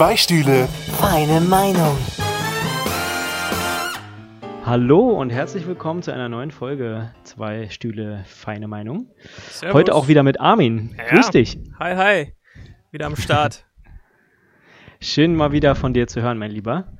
Zwei Stühle, feine Meinung. Hallo und herzlich willkommen zu einer neuen Folge Zwei Stühle, feine Meinung. Servus. Heute auch wieder mit Armin. Ja. Grüß dich. Hi, hi. Wieder am Start. Schön mal wieder von dir zu hören, mein Lieber.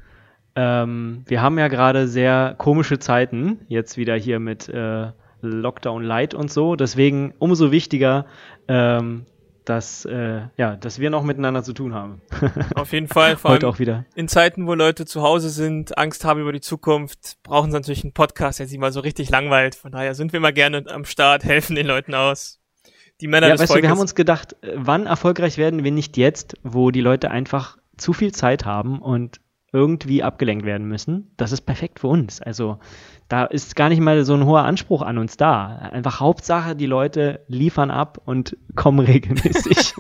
Ähm, wir haben ja gerade sehr komische Zeiten, jetzt wieder hier mit äh, Lockdown Light und so. Deswegen umso wichtiger, ähm, dass, äh, ja, dass wir noch miteinander zu tun haben. Auf jeden Fall. Vor Heute auch wieder. In Zeiten, wo Leute zu Hause sind, Angst haben über die Zukunft, brauchen sie natürlich einen Podcast, der sich mal so richtig langweilt. Von daher sind wir mal gerne am Start, helfen den Leuten aus. Die Männer ja, des weißt Volkes. Du, wir haben uns gedacht, äh, wann erfolgreich werden wir nicht jetzt, wo die Leute einfach zu viel Zeit haben und irgendwie abgelenkt werden müssen. Das ist perfekt für uns. Also da ist gar nicht mal so ein hoher Anspruch an uns da. Einfach Hauptsache, die Leute liefern ab und kommen regelmäßig.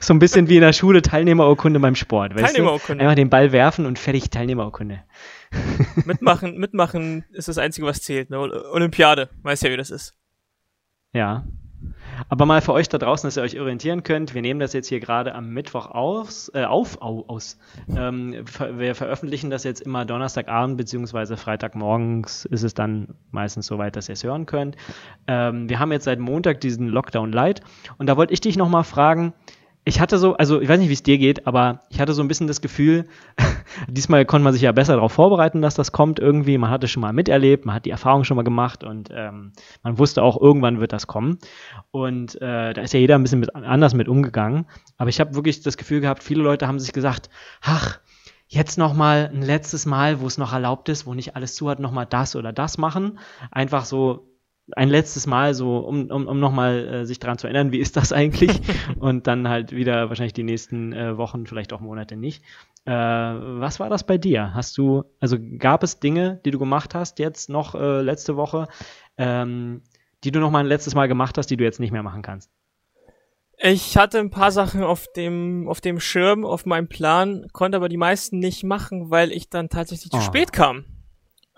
so ein bisschen wie in der Schule Teilnehmerurkunde beim Sport. Teilnehmerurkunde. Einfach den Ball werfen und fertig Teilnehmerurkunde. mitmachen, mitmachen ist das Einzige, was zählt. Ne? Olympiade, weiß ja, wie das ist. Ja, aber mal für euch da draußen, dass ihr euch orientieren könnt. Wir nehmen das jetzt hier gerade am Mittwoch aus, äh, auf, au, aus. Ähm, wir veröffentlichen das jetzt immer Donnerstagabend beziehungsweise Freitagmorgens ist es dann meistens soweit, dass ihr es hören könnt. Ähm, wir haben jetzt seit Montag diesen Lockdown Light und da wollte ich dich nochmal fragen, ich hatte so, also ich weiß nicht, wie es dir geht, aber ich hatte so ein bisschen das Gefühl, diesmal konnte man sich ja besser darauf vorbereiten, dass das kommt irgendwie. Man hatte schon mal miterlebt, man hat die Erfahrung schon mal gemacht und ähm, man wusste auch, irgendwann wird das kommen. Und äh, da ist ja jeder ein bisschen mit, anders mit umgegangen. Aber ich habe wirklich das Gefühl gehabt, viele Leute haben sich gesagt, ach, jetzt noch mal ein letztes Mal, wo es noch erlaubt ist, wo nicht alles zu hat, noch mal das oder das machen. Einfach so ein letztes Mal so, um, um, um nochmal äh, sich daran zu erinnern, wie ist das eigentlich? und dann halt wieder wahrscheinlich die nächsten äh, Wochen, vielleicht auch Monate nicht. Äh, was war das bei dir? Hast du, also gab es Dinge, die du gemacht hast jetzt noch äh, letzte Woche, ähm, die du nochmal ein letztes Mal gemacht hast, die du jetzt nicht mehr machen kannst? Ich hatte ein paar Sachen auf dem, auf dem Schirm, auf meinem Plan, konnte aber die meisten nicht machen, weil ich dann tatsächlich oh. zu spät kam.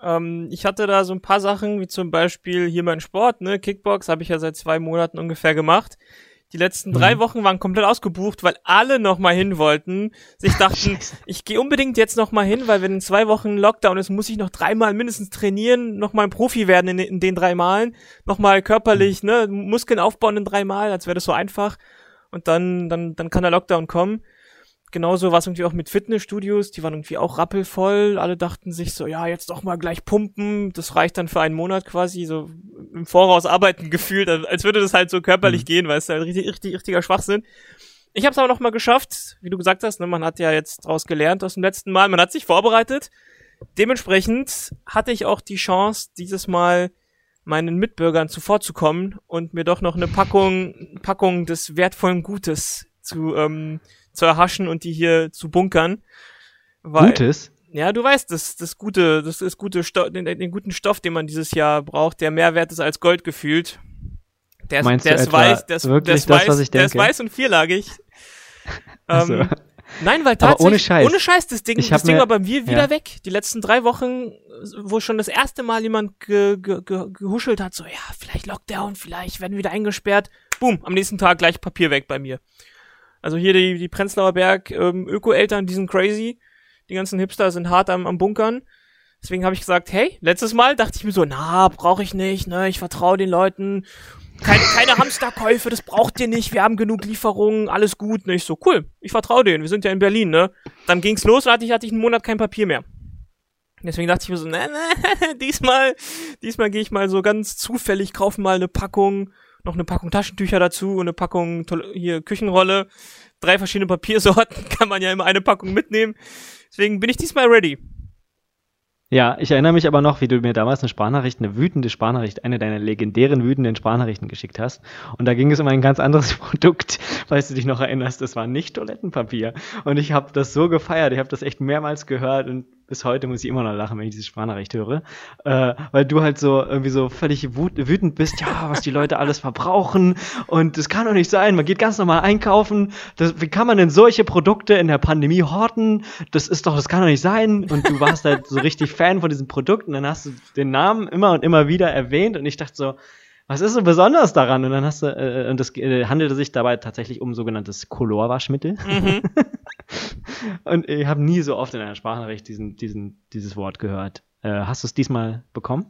Ähm, ich hatte da so ein paar Sachen, wie zum Beispiel hier mein Sport, ne, Kickbox habe ich ja seit zwei Monaten ungefähr gemacht. Die letzten drei mhm. Wochen waren komplett ausgebucht, weil alle noch mal hin wollten. Sich dachten, ich gehe unbedingt jetzt noch mal hin, weil wenn in zwei Wochen Lockdown ist, muss ich noch dreimal mindestens trainieren, noch mal ein Profi werden in, in den drei Malen, noch mal körperlich, mhm. ne, Muskeln aufbauen in drei Mal, als wäre das so einfach. Und dann, dann, dann kann der Lockdown kommen genauso war es irgendwie auch mit Fitnessstudios, die waren irgendwie auch rappelvoll. Alle dachten sich so, ja, jetzt doch mal gleich pumpen. Das reicht dann für einen Monat quasi, so im Voraus arbeiten gefühlt, als würde das halt so körperlich mhm. gehen, weil es halt richtig, richtig, richtiger Schwachsinn. Ich habe es aber noch mal geschafft, wie du gesagt hast, ne, man hat ja jetzt daraus gelernt aus dem letzten Mal, man hat sich vorbereitet. Dementsprechend hatte ich auch die Chance, dieses Mal meinen Mitbürgern zuvorzukommen und mir doch noch eine Packung, Packung des wertvollen Gutes zu, ähm, zu erhaschen und die hier zu bunkern. Weil, Gutes? Ja, du weißt, das, das gute, das ist gute Stoff, den, den, guten Stoff, den man dieses Jahr braucht, der mehr wert ist als Gold gefühlt. Der ist, der ist weiß, der ist, der ist das, weiß, der ist weiß und vierlagig. ähm, Nein, weil tatsächlich, ohne Scheiß, ohne Scheiß, das Ding, das Ding war bei mir wieder ja. weg. Die letzten drei Wochen, wo schon das erste Mal jemand ge, ge, ge, gehuschelt hat, so, ja, vielleicht Lockdown, vielleicht werden wieder eingesperrt. Boom, am nächsten Tag gleich Papier weg bei mir. Also hier die, die Prenzlauer Berg ähm, Öko-Eltern, die sind crazy. Die ganzen Hipster sind hart am, am Bunkern. Deswegen habe ich gesagt, hey, letztes Mal dachte ich mir so, na, brauche ich nicht, ne, ich vertraue den Leuten. Keine, keine Hamsterkäufe, das braucht ihr nicht, wir haben genug Lieferungen, alles gut. Ne, ich so, cool, ich vertraue denen, wir sind ja in Berlin, ne. Dann ging's los und hatte ich, hatte ich einen Monat kein Papier mehr. Deswegen dachte ich mir so, ne, ne, diesmal, diesmal gehe ich mal so ganz zufällig, kaufe mal eine Packung noch eine Packung Taschentücher dazu und eine Packung hier Küchenrolle. Drei verschiedene Papiersorten kann man ja immer eine Packung mitnehmen. Deswegen bin ich diesmal ready. Ja, ich erinnere mich aber noch, wie du mir damals eine Sprachnachricht, eine wütende Sprachnachricht, eine deiner legendären wütenden Sprachnachrichten geschickt hast. Und da ging es um ein ganz anderes Produkt, falls du dich noch erinnerst. Das war nicht Toilettenpapier. Und ich habe das so gefeiert. Ich habe das echt mehrmals gehört und bis heute muss ich immer noch lachen, wenn ich diese Sprachnachricht höre, äh, weil du halt so irgendwie so völlig wütend bist, ja, was die Leute alles verbrauchen und das kann doch nicht sein, man geht ganz normal einkaufen, das, wie kann man denn solche Produkte in der Pandemie horten, das ist doch, das kann doch nicht sein und du warst halt so richtig Fan von diesem Produkt und dann hast du den Namen immer und immer wieder erwähnt und ich dachte so, was ist so besonders daran? Und dann hast du, äh, und das äh, handelte sich dabei tatsächlich um sogenanntes Colorwaschmittel. Mhm. Und ich habe nie so oft in einer Sprachnachricht diesen, diesen, dieses Wort gehört. Äh, hast du es diesmal bekommen?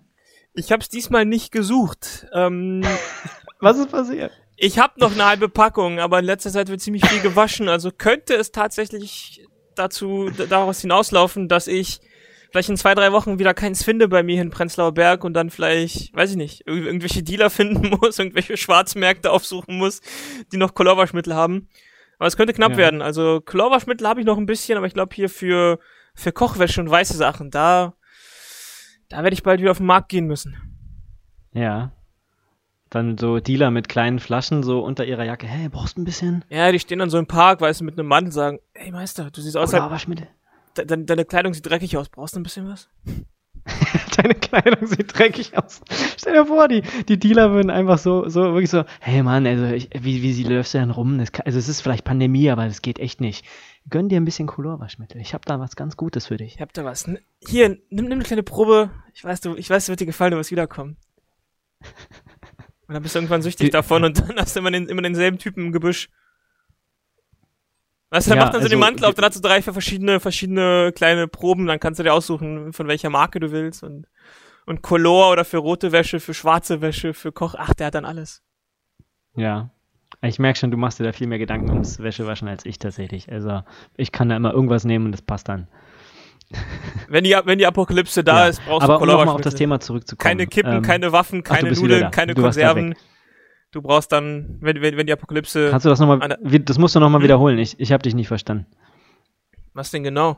Ich habe es diesmal nicht gesucht. Ähm, Was ist passiert? ich habe noch eine halbe Packung, aber in letzter Zeit wird ziemlich viel gewaschen. Also könnte es tatsächlich dazu daraus hinauslaufen, dass ich vielleicht in zwei, drei Wochen wieder keins finde bei mir in Prenzlauer Berg und dann vielleicht, weiß ich nicht, irgendwelche Dealer finden muss, irgendwelche Schwarzmärkte aufsuchen muss, die noch Chlorwaschmittel haben. Aber es könnte knapp Ja. werden. Also Chlorwaschmittel habe ich noch ein bisschen, aber ich glaube hier für, für Kochwäsche und weiße Sachen, da, da werde ich bald wieder auf den Markt gehen müssen. Ja. Dann so Dealer mit kleinen Flaschen so unter ihrer Jacke. Hey, brauchst du ein bisschen Ja, die stehen dann so im Park, weißt du, mit einem Mann und sagen, hey Meister, du siehst aus, als Waschmittel? de de deine Kleidung sieht dreckig aus, brauchst du ein bisschen was? Deine Kleidung sieht dreckig aus. Stell dir vor, die, die Dealer würden einfach so, so wirklich so, hey Mann, also ich, wie, wie sie läufst du denn rum? Kann, also es ist vielleicht Pandemie, aber das geht echt nicht. Gönn dir ein bisschen Colorwaschmittel. Ich habe da was ganz Gutes für dich. Ich hab da was. Hier, nimm, nimm eine kleine Probe. Ich weiß, du, ich weiß, es wird dir gefallen, du wirst wiederkommen. Und dann bist du irgendwann süchtig Die- davon und dann hast du immer, den, immer denselben Typen im Gebüsch. Weißt du, der Ja, macht dann so den also, Mantel auf, dann hast du drei verschiedene, verschiedene kleine Proben, dann kannst du dir aussuchen, von welcher Marke du willst und, und Color oder für rote Wäsche, für schwarze Wäsche, für Koch, ach, der hat dann alles. Ja. Ich merke schon, du machst dir da viel mehr Gedanken ums Wäschewaschen als ich tatsächlich. Also ich kann da immer irgendwas nehmen und das passt dann. Wenn die, wenn die Apokalypse da Ja. ist, brauchst Aber du um nochmal auf das. Thema zurückzukommen. Keine Kippen, ähm, keine Waffen, ach, keine wieder Nudeln, keine Du Konserven. Du brauchst dann, wenn, wenn, wenn die Apokalypse. Kannst du das nochmal, das musst du nochmal Hm? wiederholen. Ich, ich habe dich nicht verstanden. Was denn genau?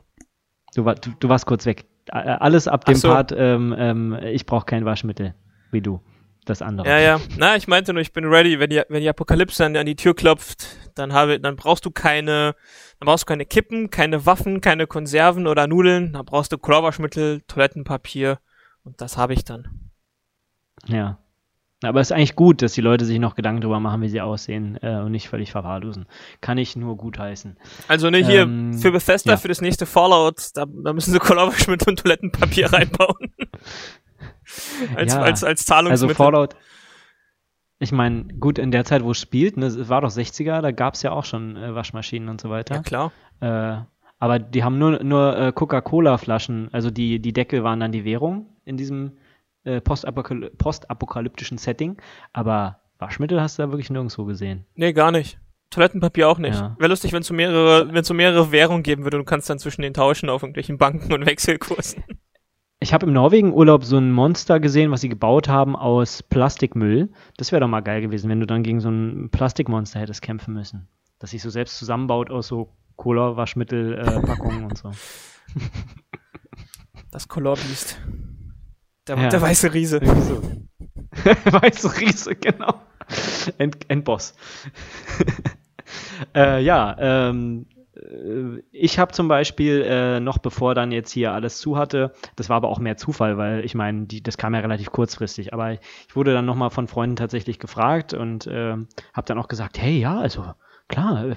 Du, war, du, du warst kurz weg. Äh, Alles ab dem so. Part, ähm, ähm, ich brauche kein Waschmittel, wie du. Das andere. Ja, ja. Na, ich meinte nur, ich bin ready. Wenn die, wenn die Apokalypse an, an die Tür klopft, dann habe, dann brauchst du keine, dann brauchst du keine Kippen, keine Waffen, keine Konserven oder Nudeln. Dann brauchst du Chlorwaschmittel, Toilettenpapier und das habe ich dann. Ja. Aber es ist eigentlich gut, dass die Leute sich noch Gedanken darüber machen, wie sie aussehen äh, und nicht völlig verwahrlosen. Kann ich nur gutheißen. Also ne, hier Ähm, für Bethesda, ja. für das nächste Fallout, da, da müssen sie Chlorwaschmittel und Toilettenpapier reinbauen. als, Ja. als, als Also Zahlungsmittel. Fallout, ich meine, gut, in der Zeit, wo es spielt, ne, es war doch 60er, da gab es ja auch schon äh, Waschmaschinen und so weiter. ja, klar. Äh, aber die haben nur, nur äh, Coca-Cola-Flaschen, also die, die Deckel waren dann die währung in diesem äh, postapokal postapokalyptischen Setting. Aber Waschmittel hast du da wirklich nirgendwo gesehen. Nee, gar nicht. Toilettenpapier auch nicht. Ja. Wäre lustig, wenn es so mehrere, wenn so mehrere Währungen geben würde und du kannst dann zwischen den tauschen auf irgendwelchen Banken und Wechselkursen. Ich habe im Norwegen-Urlaub so ein Monster gesehen, was sie gebaut haben aus Plastikmüll. Das wäre doch mal geil gewesen, wenn du dann gegen so ein Plastikmonster hättest kämpfen müssen. Das sich so selbst zusammenbaut aus so Cola-Waschmittel-Packungen und so. Das Color-Beast. Der, Ja. der weiße Riese. So. Weiße Riese, genau. End, Endboss. äh, ja, ähm, äh, ich habe zum Beispiel äh, noch bevor dann jetzt hier alles zu hatte, das war aber auch mehr Zufall, weil ich meine, das kam ja relativ kurzfristig, aber ich wurde dann nochmal von Freunden tatsächlich gefragt und äh, habe dann auch gesagt, hey, ja, also klar, äh,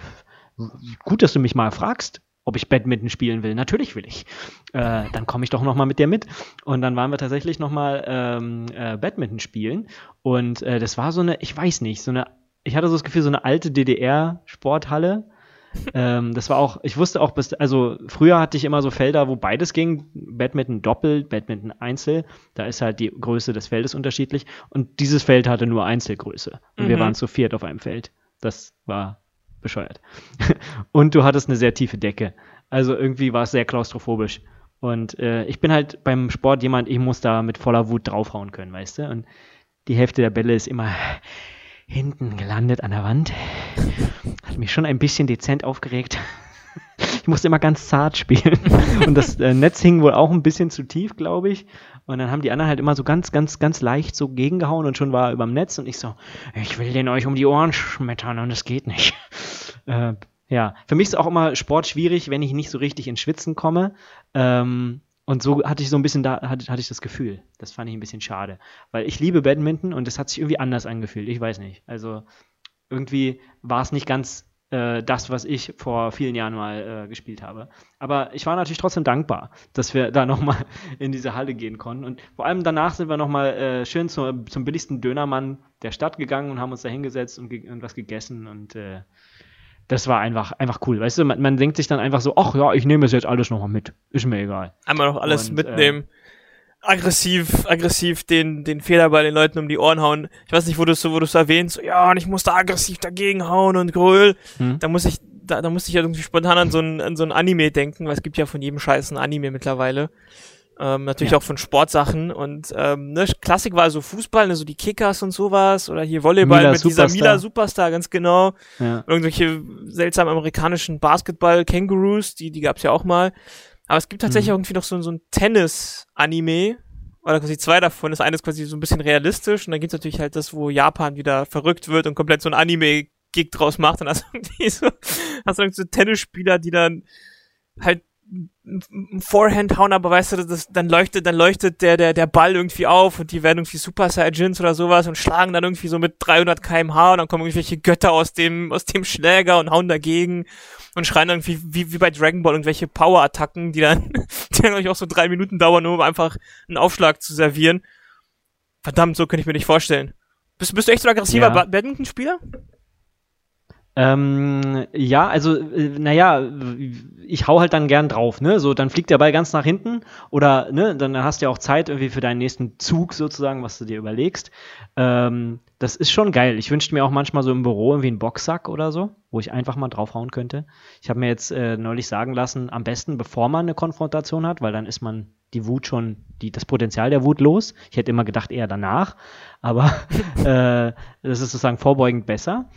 gut, dass du mich mal fragst, ob ich Badminton spielen will. Natürlich will ich. Äh, dann komme ich doch noch mal mit dir mit. Und dann waren wir tatsächlich noch mal ähm, äh, Badminton spielen. Und äh, das war so eine, ich weiß nicht, so eine, ich hatte so das Gefühl, so eine alte DDR-Sporthalle. ähm, das war auch, ich wusste auch, bis, also früher hatte ich immer so Felder, wo beides ging, Badminton Doppel, Badminton Einzel, da ist halt die Größe des Feldes unterschiedlich und dieses Feld hatte nur Einzelgröße und wir Mhm. waren zu viert auf einem Feld. Das war bescheuert. und du hattest eine sehr tiefe Decke. Also irgendwie war es sehr klaustrophobisch. Und äh, ich bin halt beim Sport jemand, ich muss da mit voller Wut draufhauen können, weißt du? Und die Hälfte der Bälle ist immer hinten gelandet an der Wand. Hat mich schon ein bisschen dezent aufgeregt. Ich musste immer ganz zart spielen. Und das äh, Netz hing wohl auch ein bisschen zu tief, glaube ich. Und dann haben die anderen halt immer so ganz, ganz, ganz leicht so gegengehauen und schon war er überm Netz und ich so, ich will den euch um die Ohren schmettern und es geht nicht. Äh, ja, für mich ist auch immer Sport schwierig, wenn ich nicht so richtig ins Schwitzen komme. Ähm, und so hatte ich so ein bisschen da, hatte, hatte ich das Gefühl. Das fand ich ein bisschen schade. Weil ich liebe Badminton und es hat sich irgendwie anders angefühlt. Ich weiß nicht. Also irgendwie war es nicht ganz äh, das, was ich vor vielen Jahren mal äh, gespielt habe. Aber ich war natürlich trotzdem dankbar, dass wir da nochmal in diese Halle gehen konnten. Und vor allem danach sind wir nochmal äh, schön zu, zum billigsten Dönermann der Stadt gegangen und haben uns da hingesetzt und, ge und was gegessen. Und äh, das war einfach, einfach cool. Weißt du, man, man denkt sich dann einfach so, ach ja, ich nehme es jetzt alles nochmal mit. Ist mir egal. Einmal noch alles Und, mitnehmen. Äh, aggressiv, aggressiv den, den Fehler bei den Leuten um die Ohren hauen. Ich weiß nicht, wo du es so, wo du es erwähnst, so, ja, und ich muss da aggressiv dagegen hauen und gröl. Hm. Da muss ich, da, da muss ich ja irgendwie spontan an so ein, an so ein Anime denken, weil es gibt ja von jedem Scheiß ein Anime mittlerweile. Ähm, natürlich ja. auch von Sportsachen und ähm, ne, Klassik war so Fußball, ne, so die Kickers und sowas oder hier Volleyball Mila mit Superstar. dieser Mila Superstar, ganz genau. Ja. Irgendwelche seltsamen amerikanischen Basketball-Kangaroos, die, die gab's ja auch mal. Aber es gibt tatsächlich mhm. irgendwie noch so, so ein Tennis-Anime, oder quasi zwei davon. Das eine ist quasi so ein bisschen realistisch und dann gibt's natürlich halt das, wo Japan wieder verrückt wird und komplett so ein Anime-Gig draus macht und hast irgendwie so, hast du irgendwie so Tennisspieler, die dann halt Forehand hauen, aber weißt du, das, dann leuchtet, dann leuchtet der, der, der Ball irgendwie auf und die werden irgendwie Super Saiyajins oder sowas und schlagen dann irgendwie so mit 300 kmh und dann kommen irgendwelche Götter aus dem, aus dem Schläger und hauen dagegen und schreien irgendwie wie, wie bei Dragon Ball irgendwelche Power-Attacken, die dann, die dann auch so drei Minuten dauern, nur um einfach einen Aufschlag zu servieren. Verdammt, so könnte ich mir nicht vorstellen. Bist, bist du echt so ein aggressiver ja. Badminton-Spieler? Ähm, ja, also, äh, naja, ich hau halt dann gern drauf, ne? So, dann fliegt der Ball ganz nach hinten oder, ne, dann hast du ja auch Zeit irgendwie für deinen nächsten Zug sozusagen, was du dir überlegst. Ähm, das ist schon geil. Ich wünschte mir auch manchmal so im Büro irgendwie einen Boxsack oder so, wo ich einfach mal draufhauen könnte. Ich habe mir jetzt äh, neulich sagen lassen, am besten bevor man eine Konfrontation hat, weil dann ist man die Wut schon, die, das Potenzial der Wut los. Ich hätte immer gedacht eher danach, aber äh, das ist sozusagen vorbeugend besser.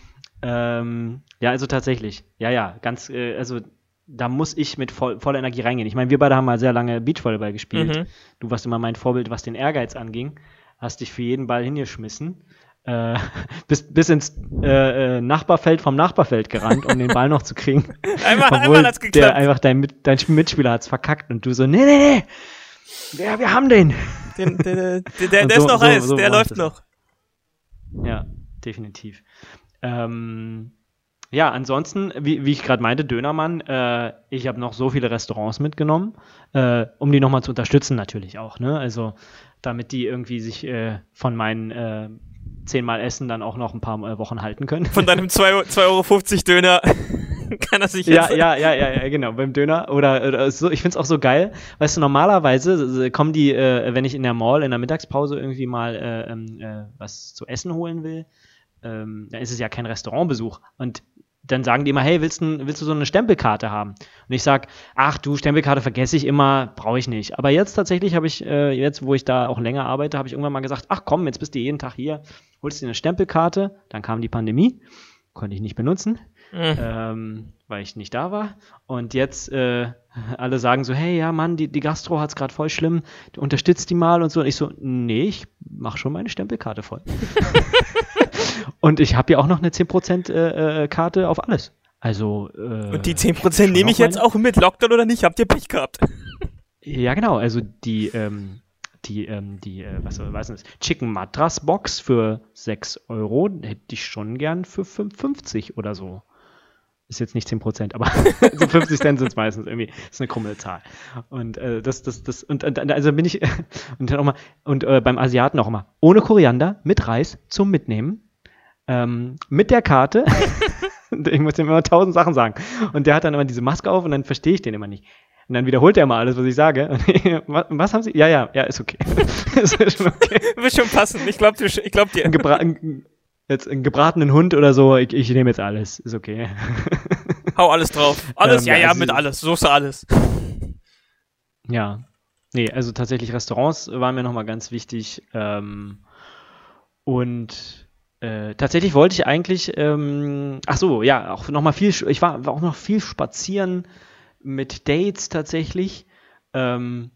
Ähm, ja, also tatsächlich. Ja, ja, ganz, äh, also da muss ich mit voll, voller Energie reingehen. Ich meine, wir beide haben mal sehr lange Beachvolleyball gespielt. Mhm. Du warst immer mein Vorbild, was den Ehrgeiz anging. Hast dich für jeden Ball hingeschmissen. Äh, bis, bis ins äh, äh, Nachbarfeld vom Nachbarfeld gerannt, um den Ball noch zu kriegen. einmal, Obwohl einmal hat's geklappt. Der einfach dein, dein Mitspieler hat's verkackt und du so, nee, nee, nee, ja, wir haben den. den der der, der, der so, ist noch so, heiß, so der läuft noch. Ja, definitiv. Ähm, ja, ansonsten, wie, wie ich gerade meinte, Dönermann, äh, ich habe noch so viele Restaurants mitgenommen, äh, um die nochmal zu unterstützen natürlich auch, ne? Also damit die irgendwie sich äh, von meinen äh, zehnmal Essen dann auch noch ein paar äh, Wochen halten können. Von deinem 2,50 Euro Döner kann er sich jetzt... Ja, ja, ja, ja, ja, genau, beim Döner. Oder, oder so, ich find's auch so geil. Weißt du, normalerweise kommen die, äh, wenn ich in der Mall in der Mittagspause irgendwie mal äh, ähm, äh, was zu essen holen will, ähm, dann ist es ja kein Restaurantbesuch. Und dann sagen die immer, hey, willst du, willst du so eine Stempelkarte haben? Und ich sag, ach du, Stempelkarte vergesse ich immer, brauche ich nicht. Aber jetzt tatsächlich habe ich, äh, jetzt wo ich da auch länger arbeite, habe ich irgendwann mal gesagt, ach komm, jetzt bist du jeden Tag hier, holst dir eine Stempelkarte. Dann kam die Pandemie, konnte ich nicht benutzen, mhm. ähm, weil ich nicht da war. Und jetzt äh, alle sagen so, hey, ja Mann, die, die Gastro hat's gerade voll schlimm, du unterstützt die mal und so. Und ich so, nee, ich mach schon meine Stempelkarte voll. Und ich habe ja auch noch eine 10% äh, äh, Karte auf alles. Also. Äh, Und die 10% nehme ich jetzt auch mit, Lockdown oder nicht? Habt ihr Pech gehabt? Ja, genau. Also die, ähm, die, ähm, die, äh, was weiß das? Chicken Matras Box für 6 Euro hätte ich schon gern für 5,50 oder so. Ist jetzt nicht 10%, aber so 50 Cent sind es meistens irgendwie. Ist eine krumme Zahl. Und äh, das, das, das, und, und also bin ich, und dann auch mal, und äh, beim Asiaten auch immer, ohne Koriander, mit Reis zum Mitnehmen ähm, mit der Karte. ich muss ihm immer tausend Sachen sagen. Und der hat dann immer diese Maske auf und dann verstehe ich den immer nicht. Und dann wiederholt er immer alles, was ich sage. was, was, haben Sie? Ja, ja, ja, ist okay. ist schon okay. Wird schon passen. Ich glaube ich glaub dir. Ein Gebra jetzt einen gebratenen Hund oder so, ich, ich nehme jetzt alles. Ist okay. Hau alles drauf. Alles, ähm, ja, ja, also, mit alles. Soße alles. Ja. Nee, also tatsächlich Restaurants waren mir nochmal ganz wichtig. Ähm, und äh, tatsächlich wollte ich eigentlich, ähm, ach so, ja, auch noch mal viel, ich war, war auch noch viel spazieren mit Dates tatsächlich. Ähm,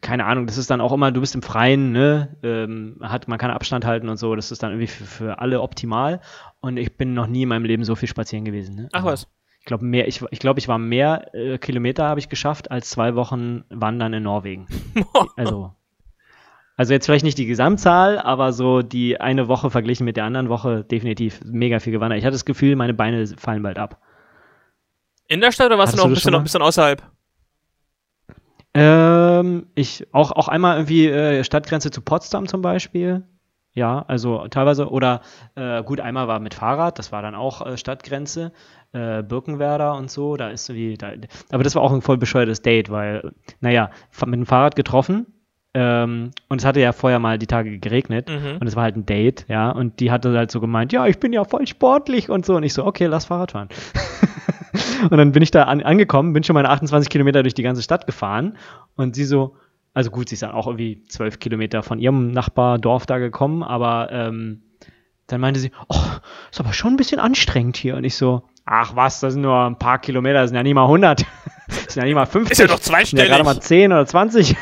keine Ahnung, das ist dann auch immer, du bist im Freien, ne, ähm, hat, man kann Abstand halten und so, das ist dann irgendwie für, für alle optimal. Und ich bin noch nie in meinem Leben so viel spazieren gewesen. Ne? Ach was. Ich glaube, mehr, ich, ich glaube, ich war mehr äh, Kilometer habe ich geschafft als zwei Wochen Wandern in Norwegen. also also jetzt vielleicht nicht die Gesamtzahl, aber so die eine Woche verglichen mit der anderen Woche definitiv mega viel gewandert. Ich hatte das Gefühl, meine Beine fallen bald ab. In der Stadt oder warst du noch ein bisschen, noch ein bisschen außerhalb? Ähm, ich auch, auch einmal irgendwie äh, Stadtgrenze zu Potsdam zum Beispiel. Ja, also teilweise. Oder äh, gut, einmal war mit Fahrrad, das war dann auch äh, Stadtgrenze, äh, Birkenwerder und so. Da ist so wie. Da, aber das war auch ein voll bescheuertes Date, weil, naja, mit dem Fahrrad getroffen. Ähm, und es hatte ja vorher mal die Tage geregnet Mhm. und es war halt ein Date, ja. Und die hatte halt so gemeint, ja, ich bin ja voll sportlich und so. Und ich so, okay, lass Fahrrad fahren. und dann bin ich da an, angekommen, bin schon meine 28 Kilometer durch die ganze Stadt gefahren und sie so, also gut, sie ist dann auch irgendwie 12 Kilometer von ihrem Nachbardorf da gekommen, aber ähm, dann meinte sie, oh, ist aber schon ein bisschen anstrengend hier. Und ich so, ach was, das sind nur ein paar Kilometer, das sind ja nicht mal 100. Das sind ja nicht mal 50. Ist ja doch Das sind ja zweistellig. gerade mal 10 oder 20.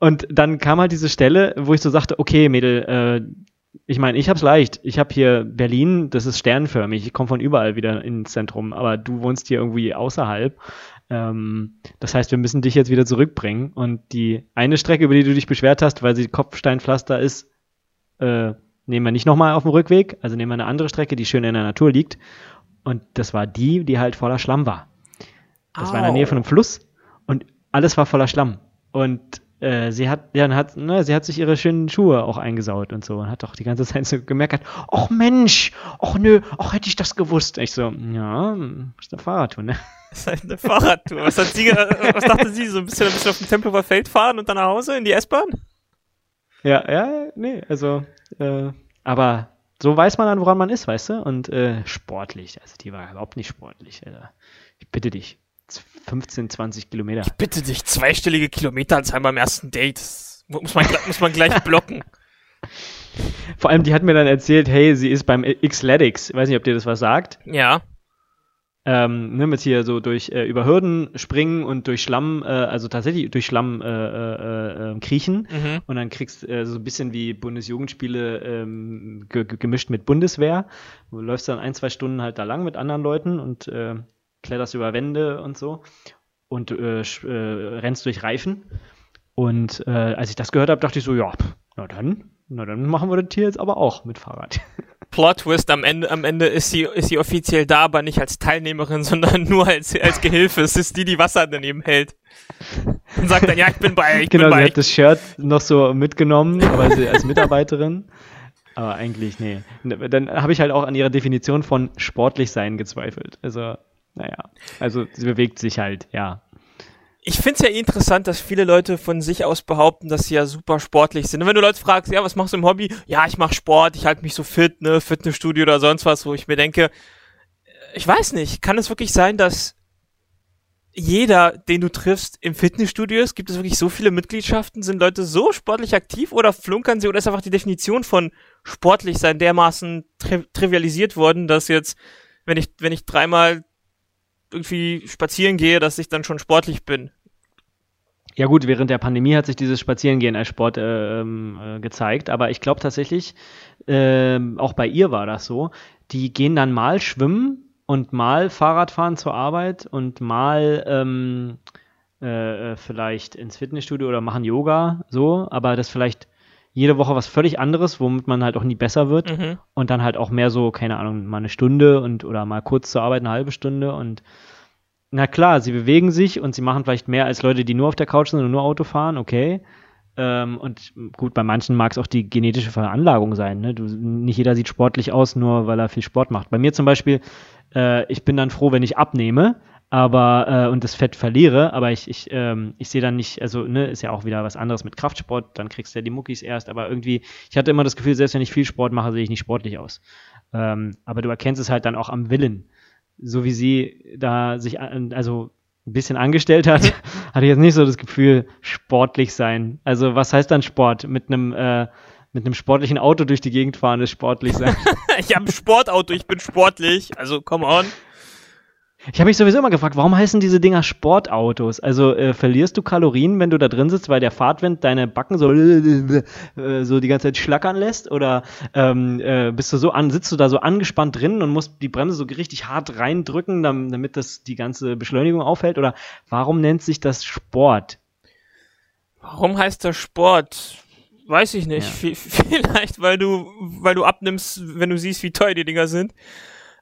Und dann kam halt diese Stelle, wo ich so sagte, okay, Mädel, äh, ich meine, ich hab's leicht. Ich habe hier Berlin, das ist sternförmig. Ich komme von überall wieder ins Zentrum, aber du wohnst hier irgendwie außerhalb. Ähm, das heißt, wir müssen dich jetzt wieder zurückbringen. Und die eine Strecke, über die du dich beschwert hast, weil sie Kopfsteinpflaster ist, äh, nehmen wir nicht nochmal auf dem Rückweg. Also nehmen wir eine andere Strecke, die schön in der Natur liegt. Und das war die, die halt voller Schlamm war. Das war in der Nähe von einem Fluss und alles war voller Schlamm. Und äh, sie hat, ja, dann hat, ne, sie hat sich ihre schönen Schuhe auch eingesaut und so und hat auch die ganze Zeit so gemerkt, ach Mensch, ach nö, ach hätte ich das gewusst. Ich so, ja, ist eine Fahrradtour, ne? Das ist halt eine Fahrradtour. Was, hat sie, was dachte sie? So ein bisschen, ein bisschen auf dem Tempelhofer Feld fahren und dann nach Hause in die S-Bahn? Ja, ja, nee, also, äh, aber so weiß man dann, woran man ist, weißt du? Und äh, sportlich, also die war überhaupt nicht sportlich. Alter. Ich bitte dich, 15, 20 Kilometer. Bitte dich, zweistellige Kilometeranzahl beim ersten Date. Muss man, muss man gleich blocken. Vor allem, die hat mir dann erzählt, hey, sie ist beim Xletics. Ich weiß nicht, ob dir das was sagt. Ja. ähm, ne, mit hier so durch äh, über Hürden springen und durch Schlamm, äh, also tatsächlich durch Schlamm äh, äh, äh, kriechen. Mhm. Und dann kriegst äh, so ein bisschen wie Bundesjugendspiele ähm, ge ge gemischt mit Bundeswehr. Du läufst dann ein, zwei Stunden halt da lang mit anderen Leuten und äh, kletterst über Wände und so und äh, äh, rennst durch Reifen. Und äh, als ich das gehört habe, dachte ich so, ja, na dann, na dann machen wir das hier jetzt aber auch mit Fahrrad. Plot Twist, am Ende, am Ende ist sie, ist sie offiziell da, aber nicht als Teilnehmerin, sondern nur als, als Gehilfe. Es ist die, die Wasser daneben hält. Und sagt dann, ja, ich bin bei, ich genau, bin sie bei. hat das Shirt noch so mitgenommen, aber sie als Mitarbeiterin. Aber eigentlich, nee. Dann habe ich halt auch an ihrer Definition von sportlich sein gezweifelt. Also, naja. Also, sie bewegt sich halt, ja. Ich find's ja eh interessant, dass viele Leute von sich aus behaupten, dass sie ja super sportlich sind. Und wenn du Leute fragst, ja, was machst du im Hobby? Ja, ich mach Sport, ich halte mich so fit, ne, Fitnessstudio oder sonst was, wo ich mir denke, äh, ich weiß nicht, kann es wirklich sein, dass jeder, den du triffst, im Fitnessstudio ist? Gibt es wirklich so viele Mitgliedschaften? Sind Leute so sportlich aktiv oder flunkern sie oder ist einfach die Definition von sportlich sein dermaßen tri trivialisiert worden, dass jetzt, wenn ich, wenn ich dreimal irgendwie spazieren gehe, dass ich dann schon sportlich bin? Ja gut, während der Pandemie hat sich dieses Spazierengehen als Sport äh, ähm, äh, gezeigt, aber ich glaube tatsächlich, ähm, auch bei ihr war das so, die gehen dann mal schwimmen und mal Fahrrad fahren zur Arbeit und mal ähm, äh, äh, vielleicht ins Fitnessstudio oder machen Yoga, so, aber das vielleicht jede Woche was völlig anderes, womit man halt auch nie besser wird Mhm. und dann halt auch mehr so, keine Ahnung, mal eine Stunde und oder mal kurz zur Arbeit eine halbe Stunde und na klar, sie bewegen sich und sie machen vielleicht mehr als Leute, die nur auf der Couch sind und nur Auto fahren, okay. Ähm, und gut, bei manchen mag es auch die genetische Veranlagung sein. Ne? Du, nicht jeder sieht sportlich aus, nur weil er viel Sport macht. Bei mir zum Beispiel, äh, ich bin dann froh, wenn ich abnehme, aber äh, und das Fett verliere, aber ich, ich, ähm, ich sehe dann nicht, also ne, ist ja auch wieder was anderes mit Kraftsport, dann kriegst du ja die Muckis erst, aber irgendwie, ich hatte immer das Gefühl, selbst wenn ich viel Sport mache, sehe ich nicht sportlich aus. Ähm, aber du erkennst es halt dann auch am Willen. So wie sie da sich also ein bisschen angestellt hat, hatte ich jetzt nicht so das Gefühl, sportlich sein. Also was heißt dann Sport? Mit einem äh, mit einem sportlichen Auto durch die Gegend fahren ist sportlich sein. Ich habe ein Sportauto, ich bin sportlich. Also, come on. Ich habe mich sowieso immer gefragt, warum heißen diese Dinger Sportautos? Also äh, verlierst du Kalorien, wenn du da drin sitzt, weil der Fahrtwind deine Backen so, äh, so die ganze Zeit schlackern lässt? Oder ähm, äh, bist du so an, sitzt du da so angespannt drin und musst die Bremse so richtig hart reindrücken, dam- damit das die ganze Beschleunigung aufhält? Oder warum nennt sich das Sport? Warum heißt das Sport? Weiß ich nicht. Ja. Vielleicht, weil du, weil du abnimmst, wenn du siehst, wie teuer die Dinger sind.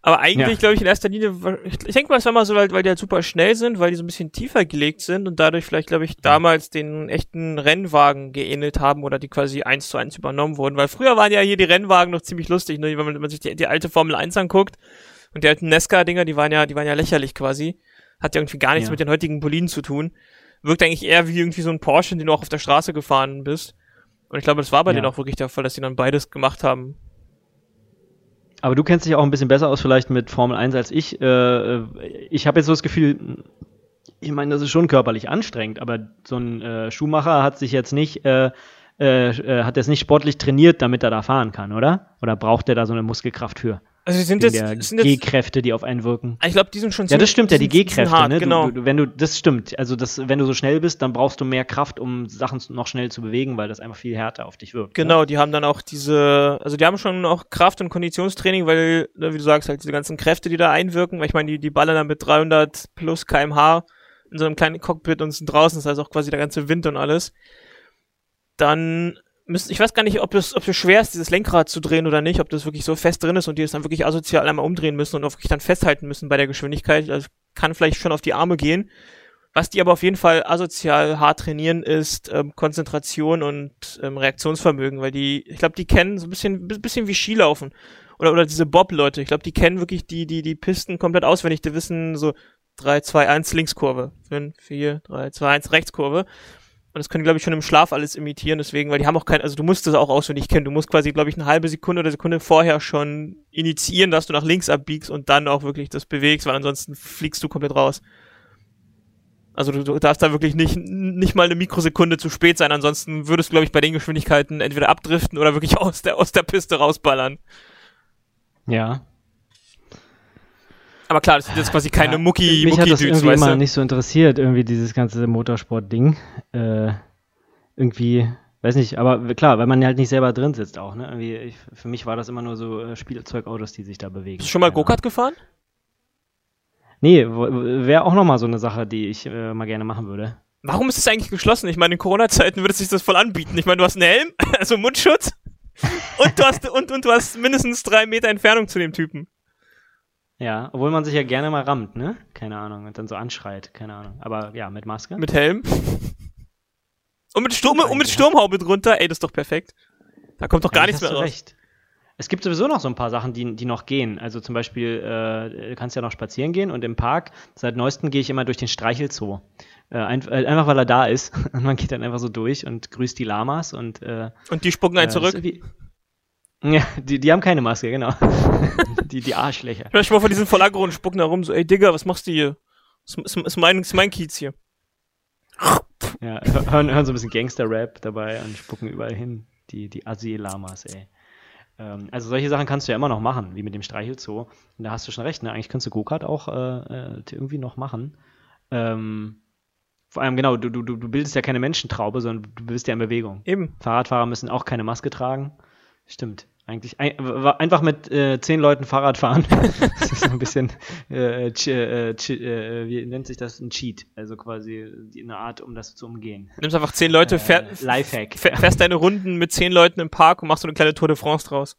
Aber eigentlich, Ja. glaube ich, in erster Linie, ich, ich denke mal, es war mal so, weil, weil die halt super schnell sind, weil die so ein bisschen tiefer gelegt sind und dadurch vielleicht, glaube ich, damals den echten Rennwagen geähnelt haben oder die quasi eins zu eins übernommen wurden. Weil früher waren ja hier die Rennwagen noch ziemlich lustig, ne? wenn, man, wenn man sich die, die alte Formel 1 anguckt und die alten Nesca-Dinger, die waren ja, die waren ja lächerlich quasi. Hat ja irgendwie gar nichts Ja. mit den heutigen Boliden zu tun. Wirkt eigentlich eher wie irgendwie so ein Porsche, den du auch auf der Straße gefahren bist. Und ich glaube, das war bei Ja. denen auch wirklich der Fall, dass die dann beides gemacht haben. Aber du kennst dich auch ein bisschen besser aus vielleicht mit Formel 1 als ich. Äh, äh, ich habe jetzt so das Gefühl, ich meine, das ist schon körperlich anstrengend, aber so ein äh, Schuhmacher hat sich jetzt nicht, äh, äh, äh, hat jetzt nicht sportlich trainiert, damit er da fahren kann, oder? Oder braucht er da so eine Muskelkraft für? Also sind der sind jetzt G-Kräfte, die auf einen wirken. ich glaube, die sind schon Ja, das stimmt ja, die G-Kräfte, ne? Genau. Du, du, wenn du, das stimmt. Also das, wenn du so schnell bist, dann brauchst du mehr Kraft, um Sachen noch schnell zu bewegen, weil das einfach viel härter auf dich wirkt. Ne? Genau, die haben dann auch diese, also die haben schon auch Kraft- und Konditionstraining, weil, ne, wie du sagst, halt diese ganzen Kräfte, die da einwirken, weil ich meine, die, die ballern dann mit 300 plus kmh in so einem kleinen Cockpit und sind draußen, das heißt auch quasi der ganze Wind und alles. Dann müssen, ich weiß gar nicht, ob es, ob es schwer ist, dieses Lenkrad zu drehen oder nicht, ob das wirklich so fest drin ist und die es dann wirklich asozial einmal umdrehen müssen und auch wirklich dann festhalten müssen bei der Geschwindigkeit. Also kann vielleicht schon auf die Arme gehen. Was die aber auf jeden Fall asozial hart trainieren, ist ähm, Konzentration und ähm, Reaktionsvermögen, weil die, ich glaube, die kennen so ein bisschen, bi- bisschen wie Skilaufen. Oder, oder diese Bob-Leute. Ich glaube, die kennen wirklich die, die, die Pisten komplett auswendig. Die wissen so 3, 2, 1 Linkskurve, 5, 4, 3, 2, 1 Rechtskurve. Und das können glaube ich, schon im Schlaf alles imitieren, deswegen, weil die haben auch kein, also du musst das auch auswendig kennen. Du musst quasi, glaube ich, eine halbe Sekunde oder Sekunde vorher schon initiieren, dass du nach links abbiegst und dann auch wirklich das bewegst, weil ansonsten fliegst du komplett raus. Also du, du darfst da wirklich nicht, nicht mal eine Mikrosekunde zu spät sein, ansonsten würdest du, glaube ich, bei den Geschwindigkeiten entweder abdriften oder wirklich aus der, aus der Piste rausballern. Ja. Aber klar, das sind jetzt quasi keine Ja, Mucki, Mich hat das Mucki-Dudes, irgendwie immer nicht so interessiert, irgendwie dieses ganze Motorsport-Ding. Äh, irgendwie, weiß nicht, aber klar, weil man halt nicht selber drin sitzt auch, ne? Irgendwie, ich, für mich war das immer nur so äh, Spielzeugautos, die sich da bewegen. Bist du schon mal Go-Kart gefahren? Nee, wäre auch nochmal so eine Sache, die ich äh, mal gerne machen würde. Warum ist es eigentlich geschlossen? Ich meine, in Corona-Zeiten würde sich das voll anbieten. Ich meine, du hast einen Helm, also Mundschutz und du hast, und, und du hast mindestens drei Meter Entfernung zu dem Typen. Ja, obwohl man sich ja gerne mal rammt, ne? Keine Ahnung, und dann so anschreit, keine Ahnung. Aber ja, mit Maske. Mit Helm. Und mit, Sturm, und mit Sturmhaube drunter. Ey, das ist doch perfekt. Da kommt doch gar Ja, nichts mehr raus. recht. Es gibt sowieso noch so ein paar Sachen, die, die noch gehen. Also zum Beispiel, äh, du kannst ja noch spazieren gehen und im Park, seit neuestem gehe ich immer durch den Streichelzoo. Äh, ein, äh, einfach weil er da ist. Und man geht dann einfach so durch und grüßt die Lamas und äh, Und die spucken einen äh, zurück. Ja, die, die haben keine Maske, genau. die, die Arschlöcher. Stell dich mal vor, die sind voll aggro und spucken da rum. So, ey Digga, was machst du hier? Ist, ist, mein, ist mein Kiez hier. Ja, hör- hören, hören so ein bisschen Gangster-Rap dabei und spucken überall hin. Die, die Assi-Lamas, ey. Ähm, also solche Sachen kannst du ja immer noch machen, wie mit dem Streichelzoo. Und da hast du schon recht, ne? Eigentlich kannst du Go-Kart auch äh, äh, irgendwie noch machen. Ähm, vor allem, genau, du, du du bildest ja keine Menschentraube, sondern du bist ja in Bewegung. Eben. Fahrradfahrer müssen auch keine Maske tragen. Stimmt. Eigentlich ein, einfach mit äh, zehn Leuten Fahrrad fahren. das ist so ein bisschen, äh, ch, äh, ch, äh, wie nennt sich das? Ein Cheat. Also quasi eine Art, um das zu umgehen. Nimmst einfach zehn Leute, Äh, fähr, Lifehack. fähr, fährst deine Runden mit zehn Leuten im Park und machst so eine kleine Tour de France draus.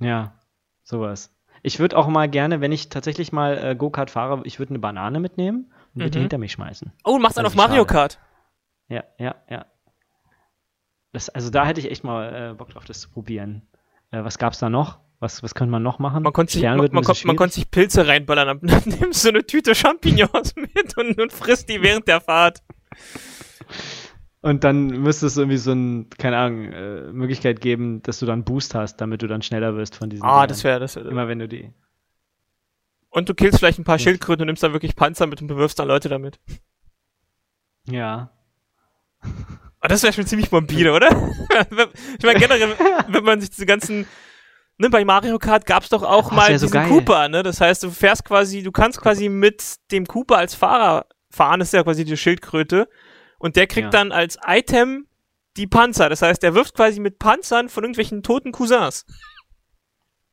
Ja, sowas. Ich würde auch mal gerne, wenn ich tatsächlich mal äh, Go-Kart fahre, ich würde eine Banane mitnehmen und würde die Mhm. hinter mich schmeißen. Oh, du machst Also auf Mario. Kart. Ja, ja, ja. Das, also da hätte ich echt mal äh, Bock drauf, das zu probieren. Äh, was gab's da noch? Was, was könnte man noch machen? Man konnte sich, man, man, kon, man konnte sich Pilze reinballern. Dann nimmst du eine Tüte Champignons mit und, und frisst die während der Fahrt. Und dann müsste es irgendwie so ein, keine Ahnung, äh, Möglichkeit geben, dass du dann Boost hast, damit du dann schneller wirst von diesen Ah, Dingern. das wäre das. Wär, Immer wenn du die. und du killst vielleicht ein paar Schildkröten und nimmst dann wirklich Panzer mit und bewirfst dann Leute damit. Ja. Aber das wäre schon ziemlich morbide, oder? ich meine, generell, wenn man sich diese ganzen. Ne, bei Mario Kart gab's doch auch Oh, mal wär so diesen geil. Cooper, ne? Das heißt, du fährst quasi, du kannst quasi mit dem Cooper als Fahrer fahren, das ist ja quasi die Schildkröte. Und der kriegt Ja. dann als Item die Panzer. Das heißt, der wirft quasi mit Panzern von irgendwelchen toten Cousins.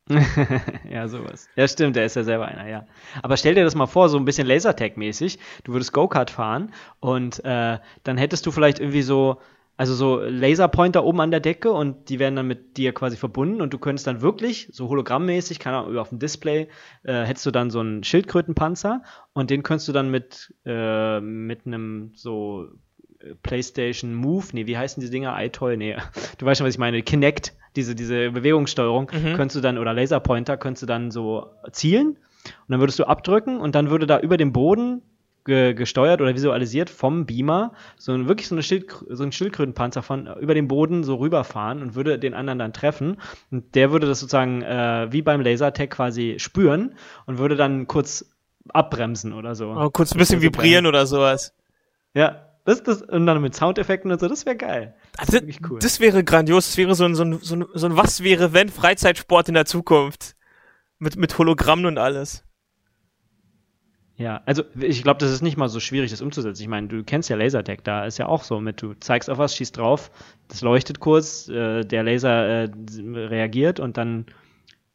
ja, sowas. Ja, stimmt, der ist ja selber einer, ja. Aber stell dir das mal vor, so ein bisschen Lasertag-mäßig. Du würdest Go-Kart fahren und äh, dann hättest du vielleicht irgendwie so, also so Laserpointer oben an der Decke und die werden dann mit dir quasi verbunden und du könntest dann wirklich so hologrammmäßig, keine Ahnung, auf dem Display äh, hättest du dann so einen Schildkrötenpanzer und den könntest du dann mit äh, mit einem so PlayStation Move, nee, wie heißen die Dinger? iToy, nee, du weißt schon, was ich meine, Kinect, diese, diese Bewegungssteuerung, mhm. könntest du dann, oder Laserpointer, könntest du dann so zielen und dann würdest du abdrücken und dann würde da über dem Boden ge gesteuert oder visualisiert vom Beamer so ein, wirklich so, eine Schild, so ein Schildkrötenpanzer von über den Boden so rüberfahren und würde den anderen dann treffen. Und der würde das sozusagen äh, wie beim Lasertag quasi spüren und würde dann kurz abbremsen oder so. Oh, kurz ein bisschen vibrieren oder sowas. Ja, das, das, und dann mit Soundeffekten und so, das wäre geil. Das, also, das, cool. das wäre grandios. Das wäre so ein, so ein, so ein, so ein Was wäre, wenn Freizeitsport in der Zukunft. Mit, mit Hologrammen und alles. Ja, also ich glaube, das ist nicht mal so schwierig, das umzusetzen. Ich meine, du kennst ja Laserdec, da ist ja auch so mit, du zeigst auf was, schießt drauf, das leuchtet kurz, äh, der Laser äh, reagiert und dann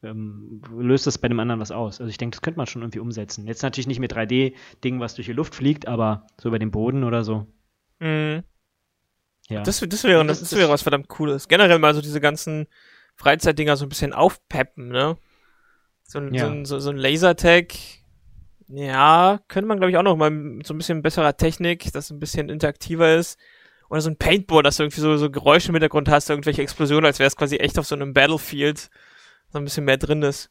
ähm, löst das bei dem anderen was aus. Also ich denke, das könnte man schon irgendwie umsetzen. Jetzt natürlich nicht mit 3D-Dingen, was durch die Luft fliegt, aber so über den Boden oder so. Mhm. Ja. Das, das wäre das, das wäre was verdammt Cooles. Generell mal so diese ganzen Freizeitdinger so ein bisschen aufpeppen, ne? So ein, ja. so ein, so, so ein Lasertag ja, könnte man, glaube ich, auch noch mal mit so ein bisschen besserer Technik, das ein bisschen interaktiver ist. Oder so ein Paintball, dass du irgendwie so, so Geräusche im Hintergrund hast, irgendwelche Explosionen, als wäre es quasi echt auf so einem Battlefield, so ein bisschen mehr drin ist.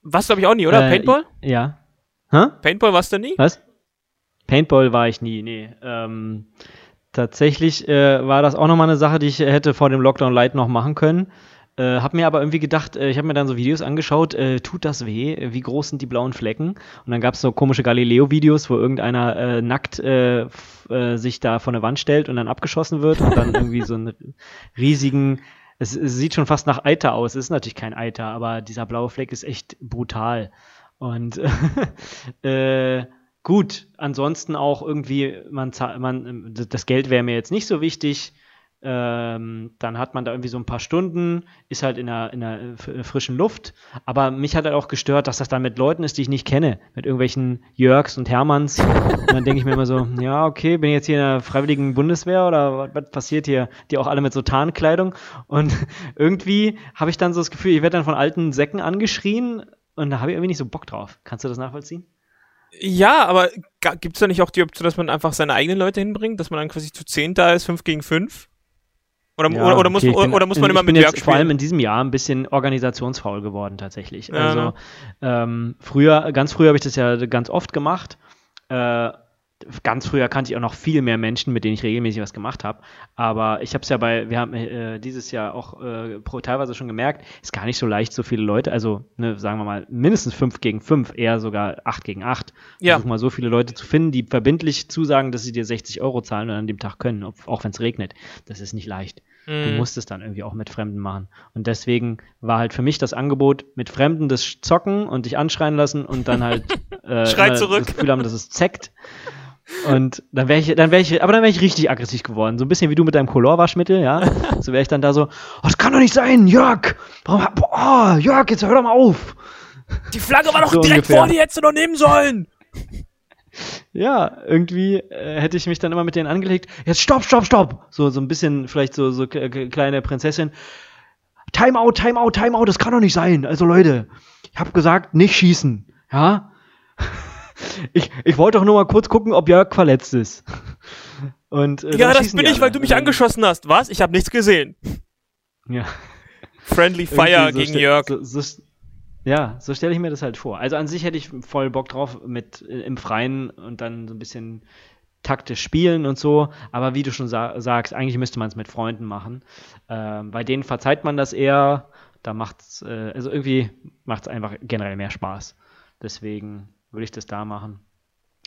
Was glaube ich auch nie, oder? Äh, Paintball? Ja. Hä? Paintball warst du nie? Was? Paintball war ich nie, nee. Ähm, tatsächlich äh, war das auch nochmal eine Sache, die ich hätte vor dem Lockdown Light noch machen können. Äh, hab mir aber irgendwie gedacht, äh, ich habe mir dann so Videos angeschaut, äh, tut das weh? Wie groß sind die blauen Flecken? Und dann gab es so komische Galileo-Videos, wo irgendeiner äh, nackt äh, äh, sich da vor eine Wand stellt und dann abgeschossen wird und dann irgendwie so einen riesigen, es, es, sieht schon fast nach Eiter aus. Es ist natürlich kein Eiter, aber dieser blaue Fleck ist echt brutal. Und äh, gut, ansonsten auch irgendwie, man, man das Geld wäre mir jetzt nicht so wichtig ähm, dann hat man da irgendwie so ein paar Stunden, ist halt in der, in der frischen Luft. Aber mich hat halt auch gestört, dass das dann mit Leuten ist, die ich nicht kenne. Mit irgendwelchen Jörgs und Hermanns. Und dann denke ich mir immer so, ja, okay, bin ich jetzt hier in der Freiwilligen Bundeswehr oder was, was passiert hier? Die auch alle mit so Tarnkleidung. Und irgendwie habe ich dann so das Gefühl, ich werde dann von alten Säcken angeschrien und da habe ich irgendwie nicht so Bock drauf. Kannst du das nachvollziehen? Ja, aber gibt es da nicht auch die Option, dass man einfach seine eigenen Leute hinbringt, dass man dann quasi zu zehn da ist, fünf gegen fünf? Oder, ja, oder, oder, muss, okay, bin, oder muss man immer mit Jörg spielen? vor allem in diesem Jahr ein bisschen organisationsfaul geworden tatsächlich. Ja, also ne? ähm, früher, ganz früher habe ich das ja ganz oft gemacht. Äh, ganz früher kannte ich auch noch viel mehr Menschen, mit denen ich regelmäßig was gemacht habe. Aber ich habe es ja bei, wir haben äh, dieses Jahr auch äh, teilweise schon gemerkt, ist gar nicht so leicht, so viele Leute, also ne, sagen wir mal mindestens fünf gegen fünf, eher sogar acht gegen acht. Ja. Versuch mal so viele Leute zu finden, die verbindlich zusagen, dass sie dir 60 Euro zahlen und an dem Tag können, auch wenn es regnet. Das ist nicht leicht. Mhm. Du musst es dann irgendwie auch mit Fremden machen. Und deswegen war halt für mich das Angebot, mit Fremden das zocken und dich anschreien lassen und dann halt äh, zurück. das Gefühl haben, dass es zeckt. Und dann wäre ich, dann wäre ich, aber dann wäre ich richtig aggressiv geworden. So ein bisschen wie du mit deinem Colorwaschmittel, ja. So wäre ich dann da so, oh, das kann doch nicht sein, Jörg! Warum, oh, Jörg, jetzt hör doch mal auf! Die Flagge war doch so direkt ungefähr. vor dir, hättest du noch nehmen sollen! Ja, irgendwie äh, hätte ich mich dann immer mit denen angelegt. Jetzt stopp, stopp, stopp! So, so ein bisschen vielleicht so, so kleine Prinzessin. Timeout, Timeout, Timeout, das kann doch nicht sein. Also Leute, ich hab gesagt, nicht schießen. Ja? Ich, ich wollte doch nur mal kurz gucken, ob Jörg verletzt ist. Und, äh, ja, das bin ich, weil du mich angeschossen hast. Was? Ich habe nichts gesehen. Ja. Friendly Fire so gegen Jörg. So, so, ja, so stelle ich mir das halt vor. Also an sich hätte ich voll Bock drauf mit äh, im Freien und dann so ein bisschen taktisch spielen und so. Aber wie du schon sa sagst, eigentlich müsste man es mit Freunden machen. Ähm, bei denen verzeiht man das eher. Da macht's, äh, also irgendwie macht es einfach generell mehr Spaß. Deswegen würde ich das da machen.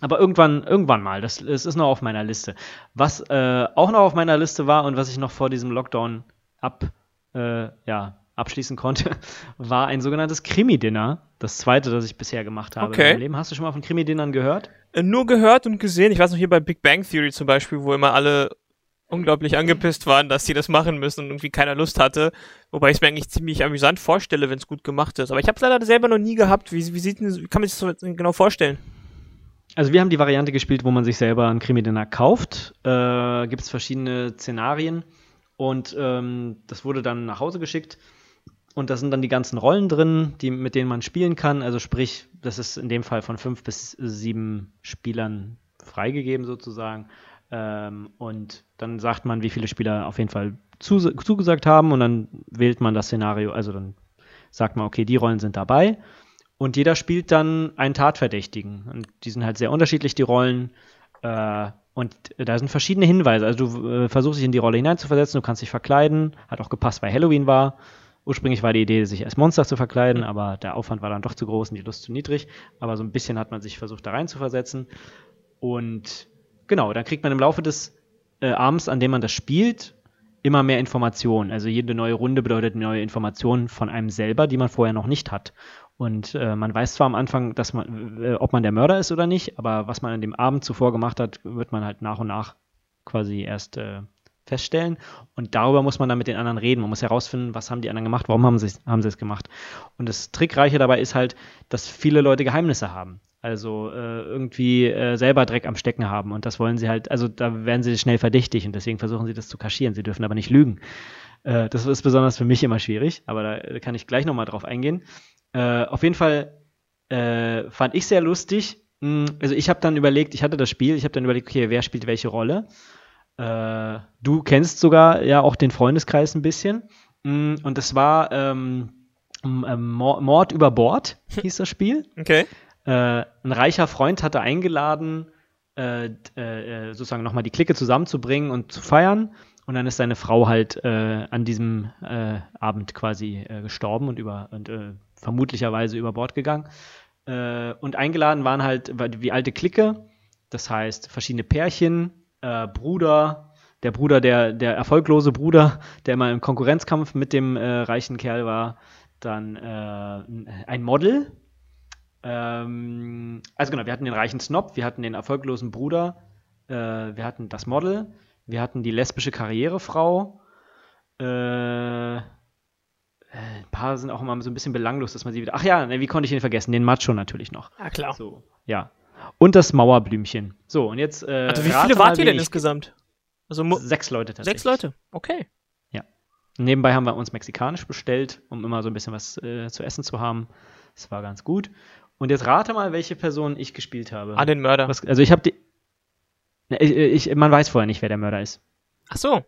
Aber irgendwann, irgendwann mal, das, das ist noch auf meiner Liste. Was äh, auch noch auf meiner Liste war und was ich noch vor diesem Lockdown ab, äh, ja, abschließen konnte, war ein sogenanntes Krimi-Dinner. Das zweite, das ich bisher gemacht habe okay. in meinem Leben. Hast du schon mal von Krimi-Dinnern gehört? Äh, nur gehört und gesehen. Ich weiß noch hier bei Big Bang Theory zum Beispiel, wo immer alle unglaublich angepisst waren, dass sie das machen müssen und irgendwie keiner Lust hatte. Wobei ich es mir eigentlich ziemlich amüsant vorstelle, wenn es gut gemacht ist. Aber ich habe es leider selber noch nie gehabt. Wie, wie, sieht wie kann man sich das genau vorstellen? also wir haben die Variante gespielt, wo man sich selber einen Krimidenar kauft. Äh, Gibt es verschiedene Szenarien und ähm, das wurde dann nach Hause geschickt. Und da sind dann die ganzen Rollen drin, die, mit denen man spielen kann. Also sprich, das ist in dem Fall von fünf bis sieben Spielern freigegeben sozusagen. Ähm, und dann sagt man, wie viele Spieler auf jeden Fall zu, zugesagt haben und dann wählt man das Szenario. Also dann sagt man, okay, die Rollen sind dabei. Und jeder spielt dann einen Tatverdächtigen. Und die sind halt sehr unterschiedlich, die Rollen. Äh, und da sind verschiedene Hinweise. Also du äh, versuchst dich in die Rolle hineinzuversetzen, du kannst dich verkleiden. Hat auch gepasst, weil Halloween war. Ursprünglich war die Idee, sich als Monster zu verkleiden, aber der Aufwand war dann doch zu groß und die Lust zu niedrig. Aber so ein bisschen hat man sich versucht, da rein zu versetzen. Und genau, dann kriegt man im Laufe des äh, Abends, an dem man das spielt, immer mehr Informationen. Also jede neue Runde bedeutet neue Informationen von einem selber, die man vorher noch nicht hat. Und äh, man weiß zwar am Anfang, dass man, äh, ob man der Mörder ist oder nicht, aber was man an dem Abend zuvor gemacht hat, wird man halt nach und nach quasi erst äh, feststellen. Und darüber muss man dann mit den anderen reden. Man muss herausfinden, was haben die anderen gemacht, warum haben sie, haben sie es gemacht. Und das Trickreiche dabei ist halt, dass viele Leute Geheimnisse haben. Also äh, irgendwie äh, selber Dreck am Stecken haben. Und das wollen sie halt, also da werden sie schnell verdächtig und deswegen versuchen sie das zu kaschieren. Sie dürfen aber nicht lügen. Äh, das ist besonders für mich immer schwierig, aber da kann ich gleich nochmal drauf eingehen. Äh, auf jeden Fall äh, fand ich sehr lustig. Hm, also ich habe dann überlegt, ich hatte das Spiel, ich habe dann überlegt, okay, wer spielt welche Rolle. Äh, du kennst sogar ja auch den Freundeskreis ein bisschen. Mm, und das war ähm, ähm Mord über Bord, hieß das Spiel. Okay. Äh, ein reicher Freund hatte eingeladen, äh, äh, sozusagen nochmal die Clique zusammenzubringen und zu feiern. Und dann ist seine Frau halt äh, an diesem äh, Abend quasi äh, gestorben und über und äh, vermutlicherweise über Bord gegangen. Äh, und eingeladen waren halt die alte Clique, das heißt verschiedene Pärchen, äh, Bruder, der Bruder, der, der erfolglose Bruder, der immer im Konkurrenzkampf mit dem äh, reichen Kerl war, dann äh, ein Model. Ähm, also genau, wir hatten den reichen Snob, wir hatten den erfolglosen Bruder, äh, wir hatten das Model, wir hatten die lesbische Karrierefrau. Äh, äh, ein paar sind auch immer so ein bisschen belanglos, dass man sie wieder. Ach ja, wie konnte ich ihn vergessen? Den Macho natürlich noch. Ah, klar. So, ja. Und das Mauerblümchen. So, und jetzt. Äh, also, wie viele wart ihr denn insgesamt? Also sechs Leute tatsächlich. Sechs Leute, okay. Ja. Nebenbei haben wir uns mexikanisch bestellt, um immer so ein bisschen was äh, zu essen zu haben. Das war ganz gut. Und jetzt rate mal, welche Person ich gespielt habe. Ah, den Mörder. Was, also ich habe die. Ich, ich, man weiß vorher nicht, wer der Mörder ist. Ach so. Also,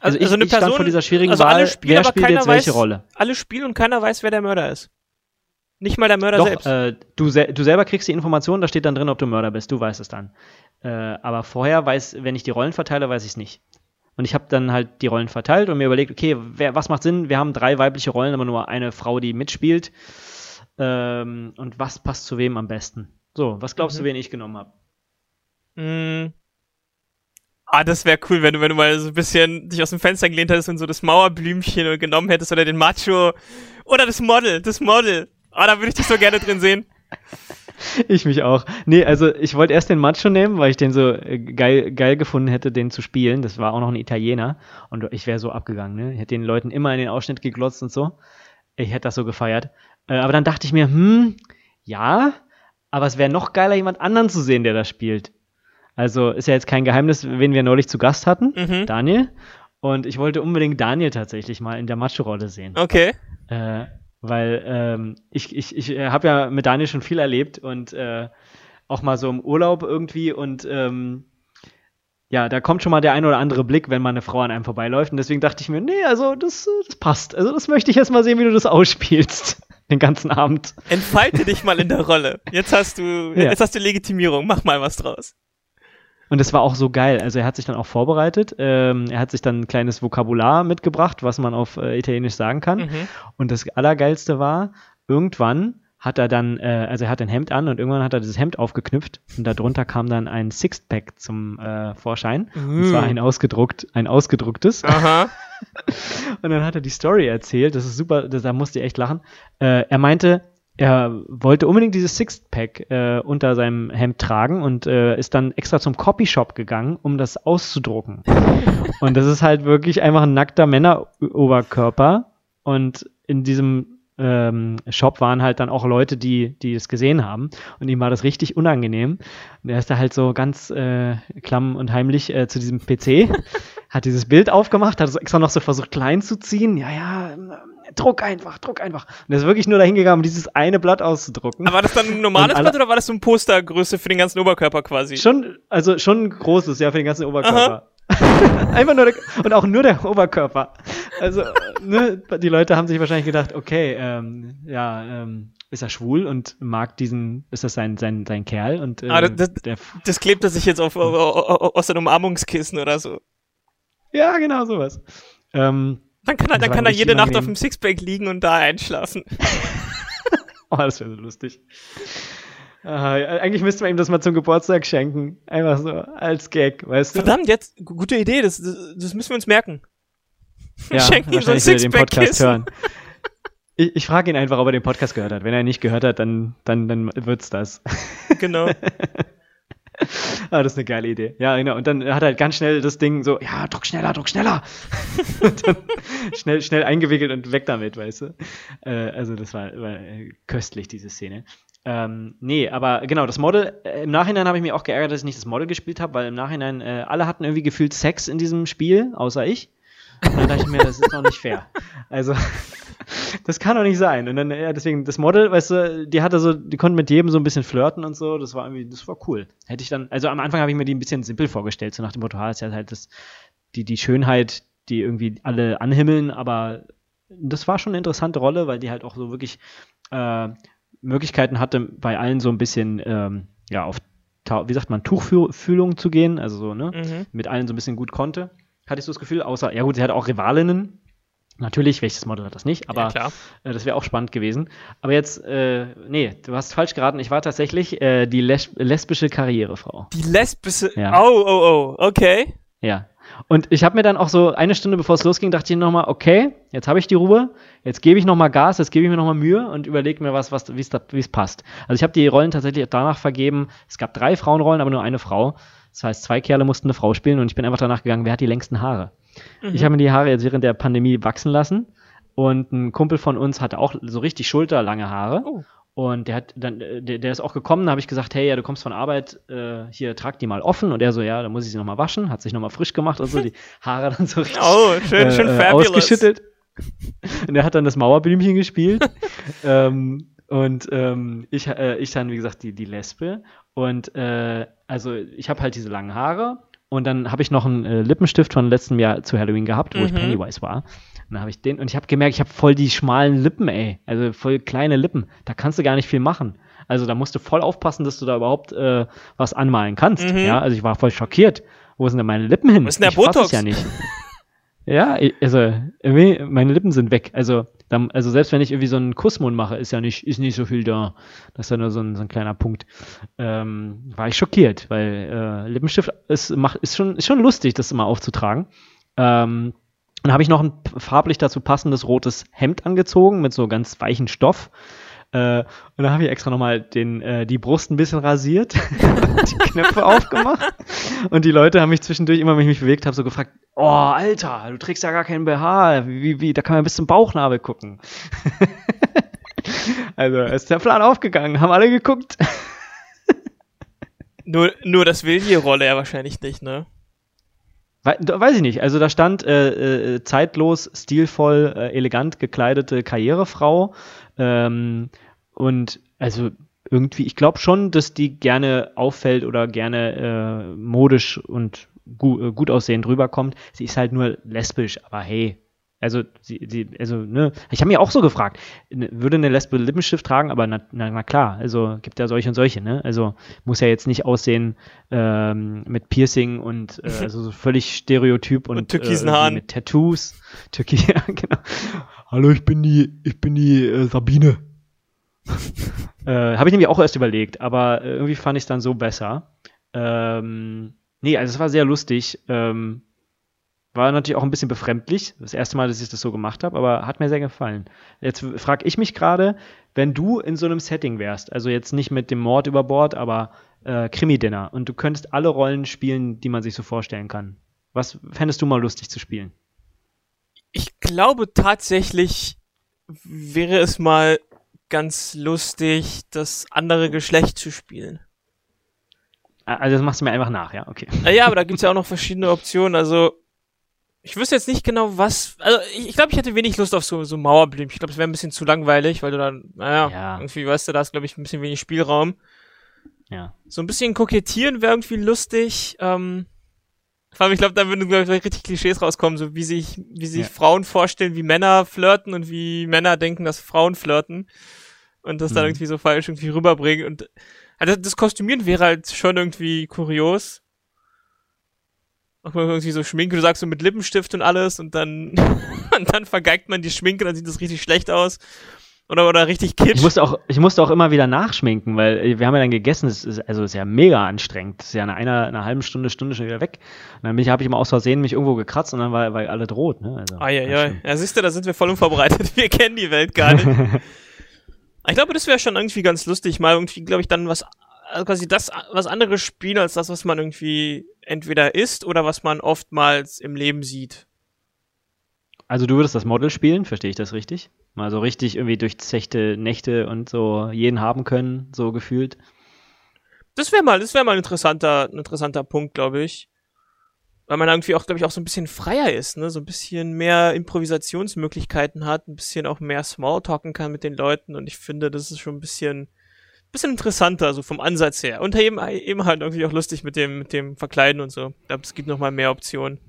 also ich, also eine ich stand vor dieser schwierigen also Wahl, spielen, wer spielt jetzt welche weiß, Rolle. Alle spielen und keiner weiß, wer der Mörder ist. Nicht mal der Mörder Doch, selbst. Äh, du, se du selber kriegst die Information, da steht dann drin, ob du Mörder bist. Du weißt es dann. Äh, aber vorher weiß, wenn ich die Rollen verteile, weiß ich es nicht. Und ich habe dann halt die Rollen verteilt und mir überlegt, okay, wer, was macht Sinn? Wir haben drei weibliche Rollen, aber nur eine Frau, die mitspielt. Ähm, und was passt zu wem am besten? So, was glaubst mhm. du, wen ich genommen habe? Mm. Ah, das wäre cool, wenn du, wenn du mal so ein bisschen dich aus dem Fenster gelehnt hättest und so das Mauerblümchen genommen hättest oder den Macho oder das Model, das Model. Ah, da würde ich dich so gerne drin sehen. Ich mich auch. Nee, also ich wollte erst den Macho nehmen, weil ich den so äh, geil, geil gefunden hätte, den zu spielen. Das war auch noch ein Italiener. Und ich wäre so abgegangen, ne? Ich hätte den Leuten immer in den Ausschnitt geglotzt und so. Ich hätte das so gefeiert. Äh, aber dann dachte ich mir, hm, ja, aber es wäre noch geiler, jemand anderen zu sehen, der das spielt. Also ist ja jetzt kein Geheimnis, wen wir neulich zu Gast hatten, mhm. Daniel. Und ich wollte unbedingt Daniel tatsächlich mal in der Macho-Rolle sehen. Okay. Äh, weil ähm, ich, ich, ich äh, habe ja mit Daniel schon viel erlebt und äh, auch mal so im Urlaub irgendwie und ähm, ja, da kommt schon mal der ein oder andere Blick, wenn mal eine Frau an einem vorbeiläuft. Und deswegen dachte ich mir, nee, also das, das passt. Also das möchte ich erst mal sehen, wie du das ausspielst. Den ganzen Abend. Entfalte dich mal in der Rolle. Jetzt hast du, ja. jetzt hast du Legitimierung. Mach mal was draus. Und es war auch so geil. Also er hat sich dann auch vorbereitet. Ähm, er hat sich dann ein kleines Vokabular mitgebracht, was man auf äh, Italienisch sagen kann. Mhm. Und das Allergeilste war, irgendwann hat er dann, äh, also er hat ein Hemd an und irgendwann hat er dieses Hemd aufgeknüpft und darunter kam dann ein Sixpack zum äh, Vorschein. Mhm. Und zwar ein ausgedruckt, ein ausgedrucktes. Aha. und dann hat er die Story erzählt. Das ist super, das, da musste ich echt lachen. Äh, er meinte, er wollte unbedingt dieses Sixpack äh, unter seinem Hemd tragen und äh, ist dann extra zum Copyshop gegangen, um das auszudrucken. und das ist halt wirklich einfach ein nackter Männeroberkörper und in diesem ähm, Shop waren halt dann auch Leute, die, die es gesehen haben. Und ihm war das richtig unangenehm. Und er ist da halt so ganz äh, klamm und heimlich äh, zu diesem PC, hat dieses Bild aufgemacht, hat es extra noch so versucht klein zu ziehen. Ja, ja, druck einfach, druck einfach. Und er ist wirklich nur dahin gegangen, um dieses eine Blatt auszudrucken. Aber war das dann ein normales Blatt oder war das so ein Postergröße für den ganzen Oberkörper quasi? Schon, also schon ein großes, ja, für den ganzen Oberkörper. Einfach nur der, und auch nur der Oberkörper. Also, ne, die Leute haben sich wahrscheinlich gedacht, okay, ähm, ja, ähm, ist er schwul und mag diesen, ist das sein, sein, sein Kerl und äh, ah, das, der, das klebt er sich jetzt auf, auf, aus seinem Umarmungskissen oder so. Ja, genau, sowas. Ähm, dann kann er, dann kann er jede Nacht auf dem Sixpack liegen und da einschlafen. oh, das wäre so lustig. Aha, eigentlich müsste man ihm das mal zum Geburtstag schenken. Einfach so, als Gag, weißt du? Verdammt, jetzt, gute Idee, das, das, das müssen wir uns merken. Ja, schenken ihm so ein Podcast hören. Ich, ich frage ihn einfach, ob er den Podcast gehört hat. Wenn er nicht gehört hat, dann, dann, dann wird's das. Genau. ah, das ist eine geile Idee. Ja, genau. Und dann hat er halt ganz schnell das Ding so, ja, druck schneller, druck schneller. und dann schnell, schnell eingewickelt und weg damit, weißt du. Äh, also das war, war köstlich, diese Szene. Ähm, nee, aber genau, das Model, äh, im Nachhinein habe ich mich auch geärgert, dass ich nicht das Model gespielt habe, weil im Nachhinein äh, alle hatten irgendwie gefühlt Sex in diesem Spiel, außer ich. Und dann dachte ich mir, das ist doch nicht fair. Also, das kann doch nicht sein. Und dann, ja, deswegen, das Model, weißt du, die hatte so, die konnten mit jedem so ein bisschen flirten und so, das war irgendwie, das war cool. Hätte ich dann, also am Anfang habe ich mir die ein bisschen simpel vorgestellt, so nach dem Motto, ha, ist ja halt das, die, die Schönheit, die irgendwie alle anhimmeln, aber das war schon eine interessante Rolle, weil die halt auch so wirklich äh, Möglichkeiten hatte, bei allen so ein bisschen, ähm, ja, auf, wie sagt man, Tuchfühlung zu gehen, also so, ne, mhm. mit allen so ein bisschen gut konnte, hatte ich so das Gefühl, außer, ja gut, sie hatte auch Rivalinnen, Natürlich, welches Model hat das nicht, aber ja, äh, das wäre auch spannend gewesen. Aber jetzt, äh, nee, du hast falsch geraten. Ich war tatsächlich äh, die les lesbische Karrierefrau. Die lesbische? Ja. Oh, oh, oh, okay. Ja. Und ich habe mir dann auch so eine Stunde bevor es losging, dachte ich nochmal, okay, jetzt habe ich die Ruhe, jetzt gebe ich nochmal Gas, jetzt gebe ich mir nochmal Mühe und überlege mir was, was wie es passt. Also ich habe die Rollen tatsächlich danach vergeben. Es gab drei Frauenrollen, aber nur eine Frau. Das heißt, zwei Kerle mussten eine Frau spielen und ich bin einfach danach gegangen, wer hat die längsten Haare? Mhm. Ich habe mir die Haare jetzt während der Pandemie wachsen lassen und ein Kumpel von uns hatte auch so richtig schulterlange Haare. Oh. Und der hat dann, äh, der, der ist auch gekommen, da habe ich gesagt, hey, ja, du kommst von Arbeit, äh, hier trag die mal offen. Und er so, ja, da muss ich sie nochmal waschen, hat sich nochmal frisch gemacht und so, die Haare dann so richtig oh, schön, äh, schön äh, ausgeschüttet. Und er hat dann das Mauerblümchen gespielt. ähm, und ähm, ich, äh, ich dann, wie gesagt, die, die Lesbe. Und äh, also ich habe halt diese langen Haare. Und dann habe ich noch einen äh, Lippenstift von letztem Jahr zu Halloween gehabt, wo mhm. ich Pennywise war. Und dann habe ich den und ich habe gemerkt, ich habe voll die schmalen Lippen, ey. Also voll kleine Lippen. Da kannst du gar nicht viel machen. Also da musst du voll aufpassen, dass du da überhaupt äh, was anmalen kannst. Mhm. Ja, also ich war voll schockiert. Wo sind denn meine Lippen hin? Wo ist denn der ich Botox? ja nicht. ja, also meine Lippen sind weg. Also, dann, also selbst wenn ich irgendwie so einen Kussmund mache, ist ja nicht, ist nicht so viel da. Das ist ja nur so ein, so ein kleiner Punkt. Ähm, war ich schockiert, weil äh, Lippenstift ist, macht, ist, schon, ist schon lustig, das immer aufzutragen. Ähm, dann habe ich noch ein farblich dazu passendes rotes Hemd angezogen mit so ganz weichen Stoff. Äh, und dann habe ich extra nochmal den, äh, die Brust ein bisschen rasiert, die Knöpfe aufgemacht. Und die Leute haben mich zwischendurch, immer wenn ich mich bewegt habe, so gefragt, oh, Alter, du trägst ja gar keinen BH, wie, wie, da kann man bis zum Bauchnabel gucken. also ist der Plan aufgegangen, haben alle geguckt. nur, nur das will die Rolle ja wahrscheinlich nicht, ne? Weiß ich nicht. Also da stand äh, äh, zeitlos, stilvoll, äh, elegant gekleidete Karrierefrau. Ähm, und also irgendwie, ich glaube schon, dass die gerne auffällt oder gerne äh, modisch und gu äh, gut aussehend rüberkommt. Sie ist halt nur lesbisch, aber hey, also, sie, sie, also, ne, ich habe mir auch so gefragt, würde eine Lesbe Lippenstift tragen, aber na, na, na, klar, also gibt ja solche und solche, ne? Also muss ja jetzt nicht aussehen ähm, mit Piercing und äh, also so völlig stereotyp und, und türkisen äh, Haaren. mit Tattoos. Türki ja, genau. Hallo, ich bin die, ich bin die äh, Sabine. äh, habe ich nämlich auch erst überlegt, aber äh, irgendwie fand ich es dann so besser. Ähm, nee, also es war sehr lustig. Ähm, war natürlich auch ein bisschen befremdlich. Das erste Mal, dass ich das so gemacht habe, aber hat mir sehr gefallen. Jetzt frage ich mich gerade, wenn du in so einem Setting wärst, also jetzt nicht mit dem Mord über Bord, aber äh, Krimi-Dinner und du könntest alle Rollen spielen, die man sich so vorstellen kann. Was fändest du mal lustig zu spielen? Ich glaube tatsächlich wäre es mal ganz lustig, das andere Geschlecht zu spielen. Also das machst du mir einfach nach, ja, okay. Naja, aber da gibt's ja auch noch verschiedene Optionen. Also ich wüsste jetzt nicht genau, was. Also ich, ich glaube, ich hätte wenig Lust auf so, so Mauerblümchen. Ich glaube, es wäre ein bisschen zu langweilig, weil du dann, naja, Ja. irgendwie, weißt du, da ist, glaube ich, ein bisschen wenig Spielraum. Ja. So ein bisschen kokettieren wäre irgendwie lustig. Ähm, vor allem, ich glaube, da würden glaub ich, richtig Klischees rauskommen, so wie sich, wie sich Ja. Frauen vorstellen, wie Männer flirten und wie Männer denken, dass Frauen flirten. Und das dann Mhm. irgendwie so falsch irgendwie rüberbringen. Und also das Kostümieren wäre halt schon irgendwie kurios. Auch mal irgendwie so Schminke, du sagst so mit Lippenstift und alles und dann, und dann vergeigt man die Schminke, dann sieht das richtig schlecht aus. Oder, oder richtig kitsch. Ich musste, auch, ich musste auch immer wieder nachschminken, weil äh, wir haben ja dann gegessen, es ist, also es ist ja mega anstrengend. Es ist ja nach einer, einer halben Stunde, Stunde schon wieder weg. Und dann habe ich immer aus Versehen mich irgendwo gekratzt und dann war, war alles rot. Ne? Also, Ah, ja, siehst du, da sind wir voll unvorbereitet. Wir kennen die Welt gar nicht. ich glaube, das wäre schon irgendwie ganz lustig, mal irgendwie, glaube ich, dann was, also quasi das, was anderes spielen, als das, was man irgendwie entweder isst oder was man oftmals im Leben sieht. Also du würdest das Model spielen, verstehe ich das richtig? Mal so richtig irgendwie durchzechte Nächte und so jeden haben können, so gefühlt. Das wäre mal, das wäre mal ein interessanter, ein interessanter Punkt, glaube ich. Weil man irgendwie auch, glaube ich, auch so ein bisschen freier ist, ne? So ein bisschen mehr Improvisationsmöglichkeiten hat, ein bisschen auch mehr Smalltalken kann mit den Leuten und ich finde, das ist schon ein bisschen, bisschen interessanter, so vom Ansatz her. Und eben, eben halt irgendwie auch lustig mit dem, mit dem Verkleiden und so. Ich glaube, es gibt noch mal mehr Optionen.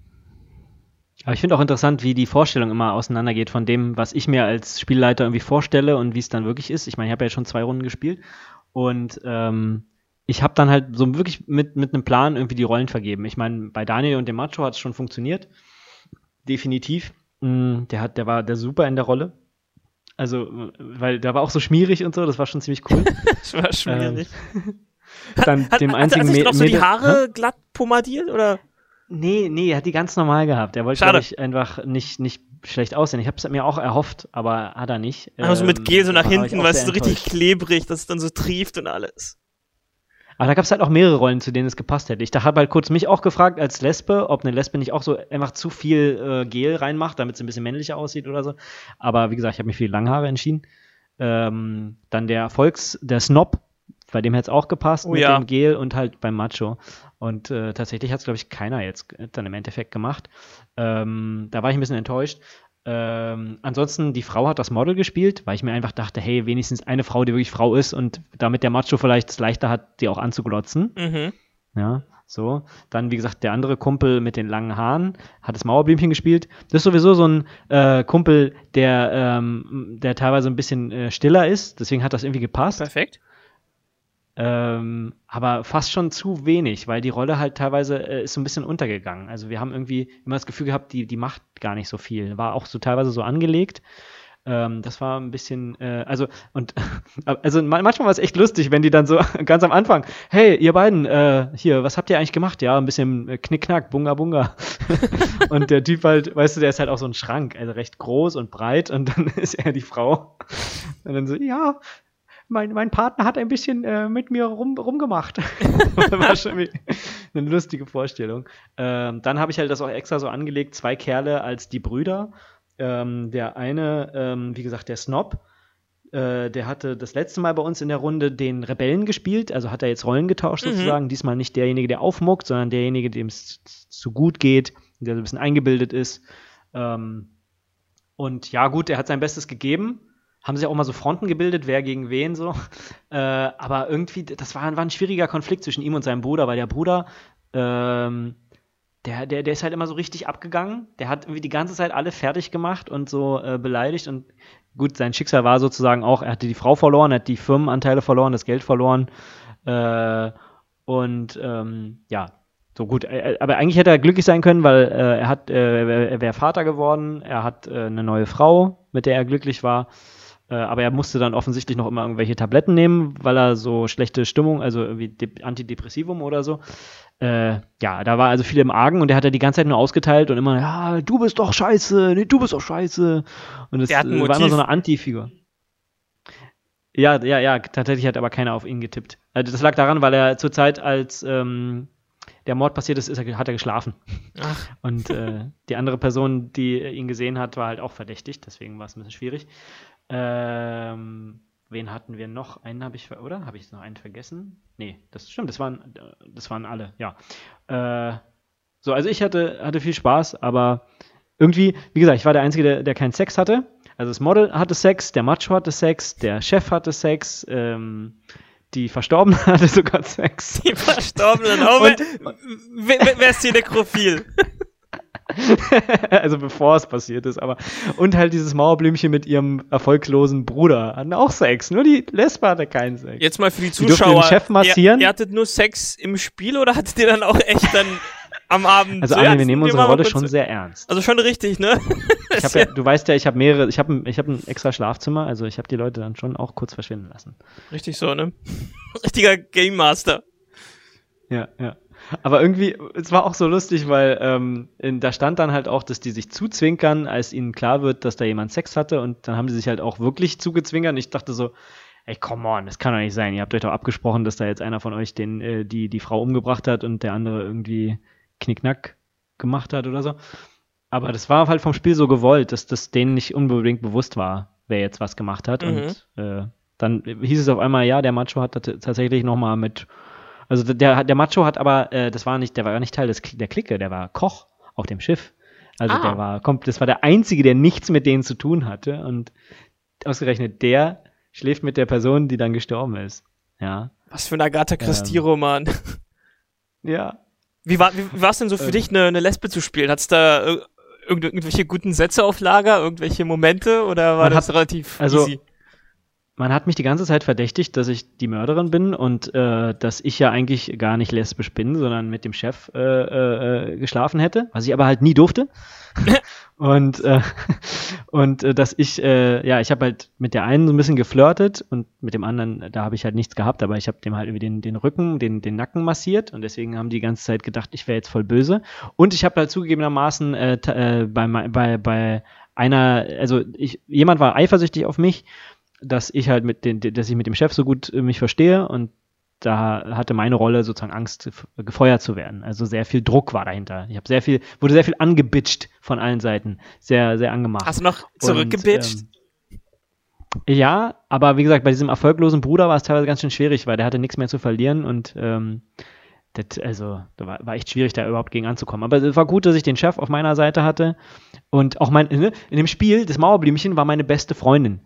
Aber ich finde auch interessant, wie die Vorstellung immer auseinandergeht von dem, was ich mir als Spielleiter irgendwie vorstelle und wie es dann wirklich ist. Ich meine, ich habe ja schon zwei Runden gespielt und ähm, ich habe dann halt so wirklich mit, mit einem Plan irgendwie die Rollen vergeben. Ich meine, bei Daniel und dem Macho hat es schon funktioniert. Definitiv. Mm, Der, hat, der war der super in der Rolle. Also, weil der war auch so schmierig und so, das war schon ziemlich cool. Das war schwierig. dann hat, dem hat, einzigen hat er sich so die Haare glatt pomadiert oder? Nee, nee, er hat die ganz normal gehabt. Er wollte, glaube einfach nicht, nicht schlecht aussehen. Ich habe es mir auch erhofft, aber hat er nicht. Also mit Ähm, Gel so nach hinten, du, sehr so richtig klebrig, dass es dann so trieft und alles. Aber da gab es halt auch mehrere Rollen, zu denen es gepasst hätte. Ich habe halt kurz mich auch gefragt als Lesbe, ob eine Lesbe nicht auch so einfach zu viel äh, Gel reinmacht, damit sie ein bisschen männlicher aussieht oder so. Aber wie gesagt, ich habe mich für die Langhaare entschieden. Ähm, dann der Volks, der Snob, bei dem hätte es auch gepasst Oh mit ja. dem Gel und halt beim Macho. Und äh, tatsächlich hat es, glaube ich, keiner jetzt dann im Endeffekt gemacht. Ähm, da war ich ein bisschen enttäuscht. Ähm, ansonsten, die Frau hat das Model gespielt, weil ich mir einfach dachte, hey, wenigstens eine Frau, die wirklich Frau ist und damit der Macho vielleicht es leichter hat, die auch anzuglotzen. Mhm. Ja, so. Dann, wie gesagt, der andere Kumpel mit den langen Haaren hat das Mauerblümchen gespielt. Das ist sowieso so ein äh, Kumpel, der, ähm, der teilweise ein bisschen äh, stiller ist, deswegen hat das irgendwie gepasst. Perfekt. Ähm, aber fast schon zu wenig, weil die Rolle halt teilweise äh, ist so ein bisschen untergegangen. Also wir haben irgendwie immer das Gefühl gehabt, die, die macht gar nicht so viel. War auch so teilweise so angelegt. Ähm, das war ein bisschen, äh, also, und, also ma- manchmal war es echt lustig, wenn die dann so ganz am Anfang, hey, ihr beiden, äh, hier, was habt ihr eigentlich gemacht? Ja, ein bisschen äh, Knickknack, Bunga Bunga. und der Typ halt, weißt du, der ist halt auch so ein Schrank, also recht groß und breit und dann ist er die Frau. Und dann so, ja, mein, mein Partner hat ein bisschen äh, mit mir rum, rumgemacht. war schon eine lustige Vorstellung. Ähm, dann habe ich halt das auch extra so angelegt, zwei Kerle als die Brüder. Ähm, der eine, ähm, wie gesagt, der Snob, äh, der hatte das letzte Mal bei uns in der Runde den Rebellen gespielt, also hat er jetzt Rollen getauscht Mhm. sozusagen. Diesmal nicht derjenige, der aufmuckt, sondern derjenige, dem es zu gut geht, der so ein bisschen eingebildet ist. Ähm, und ja, gut, er hat sein Bestes gegeben. Haben sich auch mal so Fronten gebildet, wer gegen wen so. Äh, aber irgendwie, das war, war ein schwieriger Konflikt zwischen ihm und seinem Bruder, weil der Bruder, ähm, der, der, der ist halt immer so richtig abgegangen. Der hat irgendwie die ganze Zeit alle fertig gemacht und so äh, beleidigt. Und gut, sein Schicksal war sozusagen auch, er hatte die Frau verloren, er hat die Firmenanteile verloren, das Geld verloren. Äh, und ähm, ja, so gut. Aber eigentlich hätte er glücklich sein können, weil äh, er hat, äh, er wäre Vater geworden, er hat äh, eine neue Frau, mit der er glücklich war. Äh, aber er musste dann offensichtlich noch immer irgendwelche Tabletten nehmen, weil er so schlechte Stimmung, also irgendwie De Antidepressivum oder so. Äh, ja, da war also viel im Argen und der hat er die ganze Zeit nur ausgeteilt und immer, ja, du bist doch scheiße, nee, du bist doch scheiße. Und äh, war immer so eine Anti-Figur. Ja, ja, ja, tatsächlich hat aber keiner auf ihn getippt. Also das lag daran, weil er zur Zeit, als ähm, der Mord passiert ist, ist er, hat er geschlafen. Ach, Und äh, die andere Person, die ihn gesehen hat, war halt auch verdächtigt, deswegen war es ein bisschen schwierig. Ähm, wen hatten wir noch? Einen habe ich, oder? Habe ich noch einen vergessen? Nee, das stimmt, das waren, das waren alle, ja. Äh, so, also ich hatte, hatte viel Spaß, aber irgendwie, wie gesagt, ich war der Einzige, der, der keinen Sex hatte. Also das Model hatte Sex, der Macho hatte Sex, der Chef hatte Sex, ähm, die Verstorbene hatte sogar Sex. Die Verstorbenen. Oh, Und- wer- wer ist hier nekrophil? also bevor es passiert ist, aber und halt dieses Mauerblümchen mit ihrem erfolglosen Bruder hatten auch Sex. Nur die Lesbe hatte keinen Sex. Jetzt mal für die Zuschauer. den Chef massieren. Ihr, ihr hattet nur Sex im Spiel oder hattet ihr dann auch echt dann am Abend? Also so, Armin, wir nehmen unsere Rolle schon sehr ernst. Also schon richtig, ne? Ich hab ja, du weißt ja, ich habe mehrere, ich habe ich hab ein extra Schlafzimmer, also ich habe die Leute dann schon auch kurz verschwinden lassen. Richtig so, ne? Richtiger Game Master. Ja, ja. Aber irgendwie, es war auch so lustig, weil ähm, in, da stand dann halt auch, dass die sich zuzwinkern, als ihnen klar wird, dass da jemand Sex hatte und dann haben die sich halt auch wirklich zugezwinkert und ich dachte so, ey, come on, das kann doch nicht sein. Ihr habt euch doch abgesprochen, dass da jetzt einer von euch den, äh, die, die Frau umgebracht hat und der andere irgendwie Knickknack gemacht hat oder so. Aber das war halt vom Spiel so gewollt, dass das denen nicht unbedingt bewusst war, wer jetzt was gemacht hat. Mhm. Und äh, dann hieß es auf einmal, ja, der Macho hat tat- tatsächlich nochmal mit also der, der Macho hat aber, äh, das war nicht, der war nicht Teil des, der Clique, der war Koch auf dem Schiff. Also Ah. der war, kommt, das war der Einzige, der nichts mit denen zu tun hatte. Und ausgerechnet der schläft mit der Person, die dann gestorben ist. Ja. Was für ein Agatha Ähm. Christie-Roman. Ja. Wie war wie, wie war es denn so für Ähm. dich, eine, eine Lesbe zu spielen? Hat's da ir- irgend, irgendwelche guten Sätze auf Lager, irgendwelche Momente oder war Man das hat- relativ also- easy? Man hat mich die ganze Zeit verdächtigt, dass ich die Mörderin bin und äh, dass ich ja eigentlich gar nicht lesbisch bin, sondern mit dem Chef äh, äh, geschlafen hätte, was ich aber halt nie durfte. und äh, und äh, dass ich, äh, ja, ich habe halt mit der einen so ein bisschen geflirtet und mit dem anderen, da habe ich halt nichts gehabt, aber ich habe dem halt irgendwie den, den Rücken, den, den Nacken massiert und deswegen haben die die ganze Zeit gedacht, ich wäre jetzt voll böse. Und ich habe halt zugegebenermaßen äh, äh, bei, bei, bei einer, also ich, jemand war eifersüchtig auf mich dass ich halt mit den, dass ich mit dem Chef so gut äh, mich verstehe und da hatte meine Rolle sozusagen Angst, gefeuert zu werden. Also sehr viel Druck war dahinter. Ich habe sehr viel, wurde sehr viel angebitscht von allen Seiten. Sehr, sehr angemacht. Hast du noch zurückgebitscht? Und, ähm, ja, aber wie gesagt, bei diesem erfolglosen Bruder war es teilweise ganz schön schwierig, weil der hatte nichts mehr zu verlieren und ähm, das, also, da war, war echt schwierig, da überhaupt gegen anzukommen. Aber es war gut, dass ich den Chef auf meiner Seite hatte. Und auch mein, ne, in dem Spiel, das Mauerblümchen war meine beste Freundin.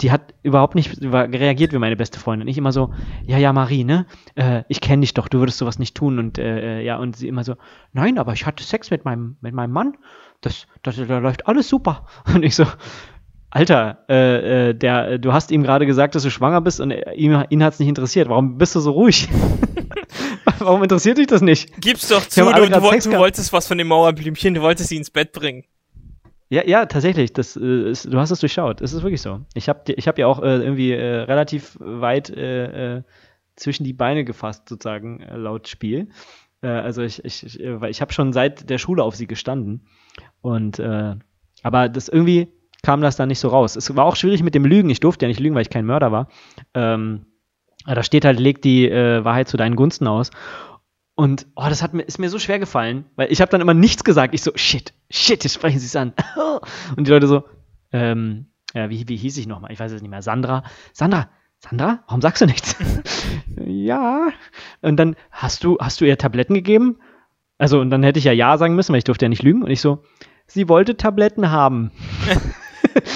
Die hat überhaupt nicht reagiert wie meine beste Freundin. Ich immer so, ja, ja, Marie, ne? Äh, ich kenne dich doch, du würdest sowas nicht tun. Und äh, äh, ja, und sie immer so, nein, aber ich hatte Sex mit meinem, mit meinem Mann. Das, das, da läuft alles super. Und ich so, Alter, äh, äh, der, du hast ihm gerade gesagt, dass du schwanger bist und ihm, ihn hat's nicht interessiert. Warum bist du so ruhig? Warum interessiert dich das nicht? Gib's doch zu, du, du, du wolltest was von dem Mauerblümchen, du wolltest sie ins Bett bringen. Ja, ja, tatsächlich. Das, äh, ist, du hast es durchschaut. Es ist wirklich so. Ich habe ich hab ja auch äh, irgendwie äh, relativ weit äh, äh, zwischen die Beine gefasst, sozusagen, äh, laut Spiel. Also ich, ich, ich, ich habe schon seit der Schule auf sie gestanden. Und aber das irgendwie kam das dann nicht so raus. Es war auch schwierig mit dem Lügen. Ich durfte ja nicht lügen, weil ich kein Mörder war. Ähm, da steht halt, leg die Wahrheit zu deinen Gunsten aus. Und oh, das hat mir, ist mir so schwer gefallen, weil ich habe dann immer nichts gesagt. Ich so, shit, shit, jetzt sprechen sie es an. Und die Leute so, ähm, ja, wie, wie hieß ich nochmal? Ich weiß es nicht mehr. Sandra. Sandra, Sandra, warum sagst du nichts? ja. Und dann, hast du, hast du ihr Tabletten gegeben? Also, und dann hätte ich ja Ja sagen müssen, weil ich durfte ja nicht lügen. Und ich so, sie wollte Tabletten haben.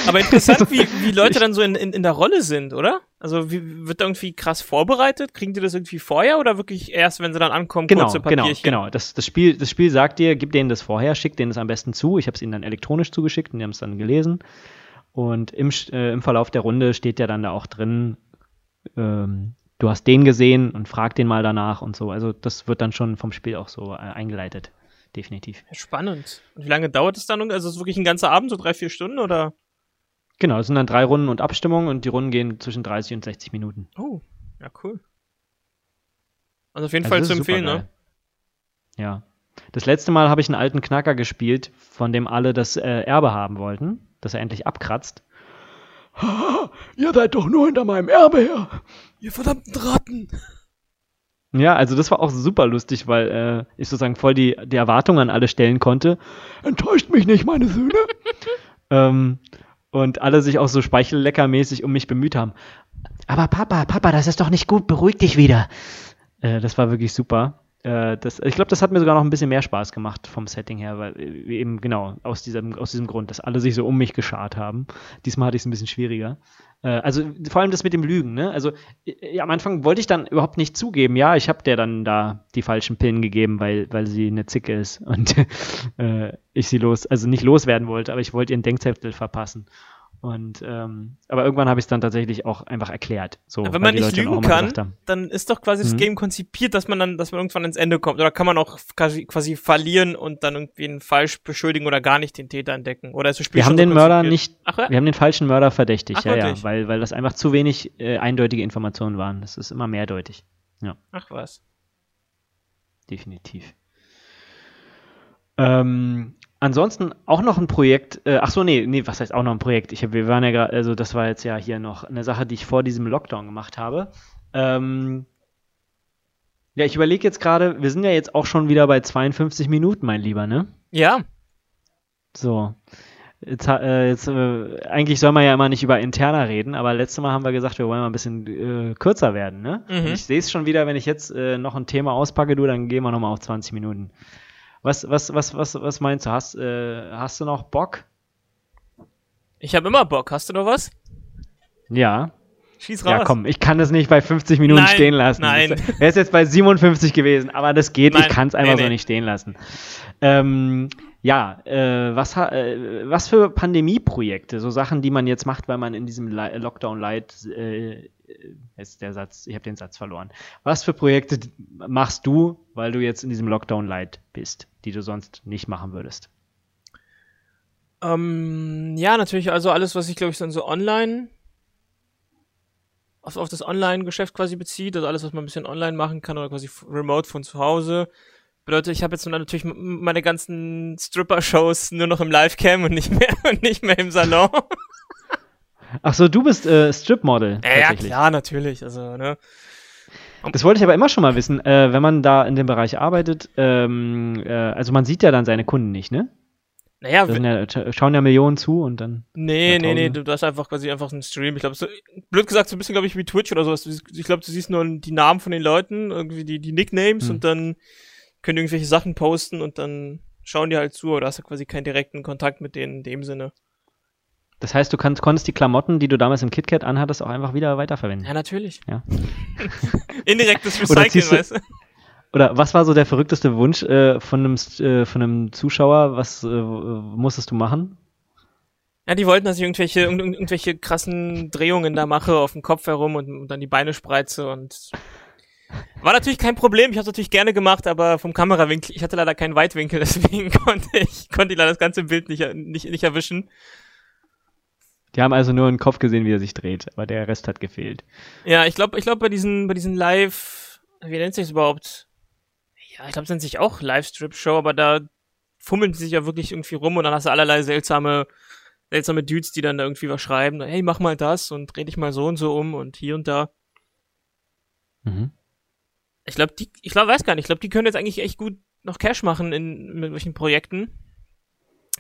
Aber interessant, wie, wie Leute dann so in, in, in der Rolle sind, oder? Also wie, wird da irgendwie krass vorbereitet? Kriegen die das irgendwie vorher oder wirklich erst, wenn sie dann ankommen, Genau, kurze genau, Papierchen? genau. Das, das, Spiel, das Spiel sagt dir, gib denen das vorher, schick denen das am besten zu. Ich habe es ihnen dann elektronisch zugeschickt und die haben es dann gelesen. Und im, äh, im Verlauf der Runde steht ja dann da auch drin, ähm, du hast den gesehen und frag den mal danach und so. Also das wird dann schon vom Spiel auch so äh, eingeleitet. Definitiv. Spannend. Und wie lange dauert es dann? Also ist es wirklich ein ganzer Abend, so drei, vier Stunden oder? Genau, es sind dann drei Runden und Abstimmungen und die Runden gehen zwischen 30 und 60 Minuten. Oh, ja, cool. Also auf jeden Also Fall zu empfehlen, ne? Ja. Das letzte Mal habe ich einen alten Knacker gespielt, von dem alle das äh, Erbe haben wollten, dass er endlich abkratzt. Ihr seid doch nur hinter meinem Erbe her. Ihr verdammten Ratten! Ja, also das war auch super lustig, weil äh, ich sozusagen voll die, die Erwartungen an alle stellen konnte. Enttäuscht mich nicht, meine Söhne. ähm, und alle sich auch so speichelleckermäßig um mich bemüht haben. Aber Papa, Papa, das ist doch nicht gut, beruhig dich wieder. Äh, das war wirklich super. Äh, das, ich glaube, das hat mir sogar noch ein bisschen mehr Spaß gemacht vom Setting her, weil äh, eben genau aus diesem, aus diesem Grund, dass alle sich so um mich geschart haben. Diesmal hatte ich es ein bisschen schwieriger. Äh, also vor allem das mit dem Lügen, ne? Also äh, am Anfang wollte ich dann überhaupt nicht zugeben, ja, ich habe der dann da die falschen Pillen gegeben, weil, weil sie eine Zicke ist und äh, ich sie los, also nicht loswerden wollte, aber ich wollte ihren Denkzettel verpassen. Und ähm, aber irgendwann habe ich es dann tatsächlich auch einfach erklärt. So, wenn man nicht lügen kann, dann ist doch quasi mhm. das Game konzipiert, dass man dann, dass man irgendwann ins Ende kommt. Oder kann man auch quasi, quasi verlieren und dann irgendwie einen falsch beschuldigen oder gar nicht den Täter entdecken? Oder ist das Spiel Wir haben den Mörder nicht, Ach, ja? wir haben den falschen Mörder verdächtig, Ach, ja, ja, weil, weil das einfach zu wenig äh, eindeutige Informationen waren. Das ist immer mehrdeutig. Ja. Ach was. Definitiv. Ähm, Ansonsten auch noch ein Projekt, äh, ach so, nee, nee, was heißt auch noch ein Projekt? Ich hab, wir waren ja gerade, also das war jetzt ja hier noch eine Sache, die ich vor diesem Lockdown gemacht habe. Ähm, ja, ich überlege jetzt gerade, wir sind ja jetzt auch schon wieder bei 52 Minuten, mein Lieber, ne? Ja. So. Jetzt, äh, jetzt äh, eigentlich soll man ja immer nicht über interner reden, aber letztes Mal haben wir gesagt, wir wollen mal ein bisschen äh, kürzer werden, ne? Mhm. Ich sehe es schon wieder, wenn ich jetzt äh, noch ein Thema auspacke, du, dann gehen wir nochmal auf 20 Minuten. Was, was, was, was, was meinst du? Hast, äh, hast du noch Bock? Ich habe immer Bock. Hast du noch was? Ja. Schieß raus. Ja, komm, ich kann das nicht bei 50 Minuten nein, stehen lassen. Nein. Er ist jetzt bei 57 gewesen, aber das geht, nein, ich kann es einfach nee, so nicht stehen lassen. Ähm, ja, äh, was, äh, was für Pandemieprojekte, so Sachen, die man jetzt macht, weil man in diesem Lockdown Light äh, jetzt der Satz, ich habe den Satz verloren. Was für Projekte machst du, weil du jetzt in diesem Lockdown Light bist, die du sonst nicht machen würdest? Ähm, ja, natürlich, also alles, was ich glaube ich dann so online auf, auf das Online-Geschäft quasi bezieht, also alles, was man ein bisschen online machen kann oder quasi remote von zu Hause. Bedeutet, ich habe jetzt natürlich meine ganzen Stripper-Shows nur noch im Live-Cam und nicht mehr und nicht mehr im Salon. Ach so, du bist äh, Strip-Model. Ja, ja, klar, natürlich. Also, ne? Das wollte ich aber immer schon mal wissen, äh, wenn man da in dem Bereich arbeitet, ähm, äh, also man sieht ja dann seine Kunden nicht, ne? Naja, ja, schauen ja Millionen zu und dann. Nee, nee, nee, du hast einfach quasi einfach einen Stream. Ich glaube, so, blöd gesagt, so ein bisschen, glaube ich, wie Twitch oder sowas. Ich glaube, du siehst nur die Namen von den Leuten, irgendwie die, die Nicknames hm. und dann können die irgendwelche Sachen posten und dann schauen die halt zu, oder hast du quasi keinen direkten Kontakt mit denen in dem Sinne. Das heißt, du kannst, konntest die Klamotten, die du damals im KitKat anhattest, auch einfach wieder weiterverwenden. Ja, natürlich. Ja. Indirektes Recyceln, weißt du? Oder was war so der verrückteste Wunsch äh, von, einem, äh, von einem Zuschauer? Was äh, musstest du machen? Ja, die wollten, dass ich irgendwelche, irgendwelche krassen Drehungen da mache auf dem Kopf herum und, und dann die Beine spreize und war natürlich kein Problem. Ich habe natürlich gerne gemacht, aber vom Kamerawinkel, ich hatte leider keinen Weitwinkel, deswegen konnte ich konnte ich leider das ganze Bild nicht nicht, nicht erwischen. Die haben also nur einen Kopf gesehen, wie er sich dreht, aber der Rest hat gefehlt. Ja, ich glaube, ich glaube bei diesen, bei diesen Live, wie nennt sich überhaupt? Ja, ich glaube, es nennt sich auch Live-Strip-Show, aber da fummeln sie sich ja wirklich irgendwie rum und dann hast du allerlei seltsame, seltsame Dudes, die dann da irgendwie was schreiben. Hey, mach mal das und dreh dich mal so und so um und hier und da. Mhm. Ich glaube, die, ich glaube, weiß gar nicht, ich glaube, die können jetzt eigentlich echt gut noch Cash machen in, mit solchen Projekten.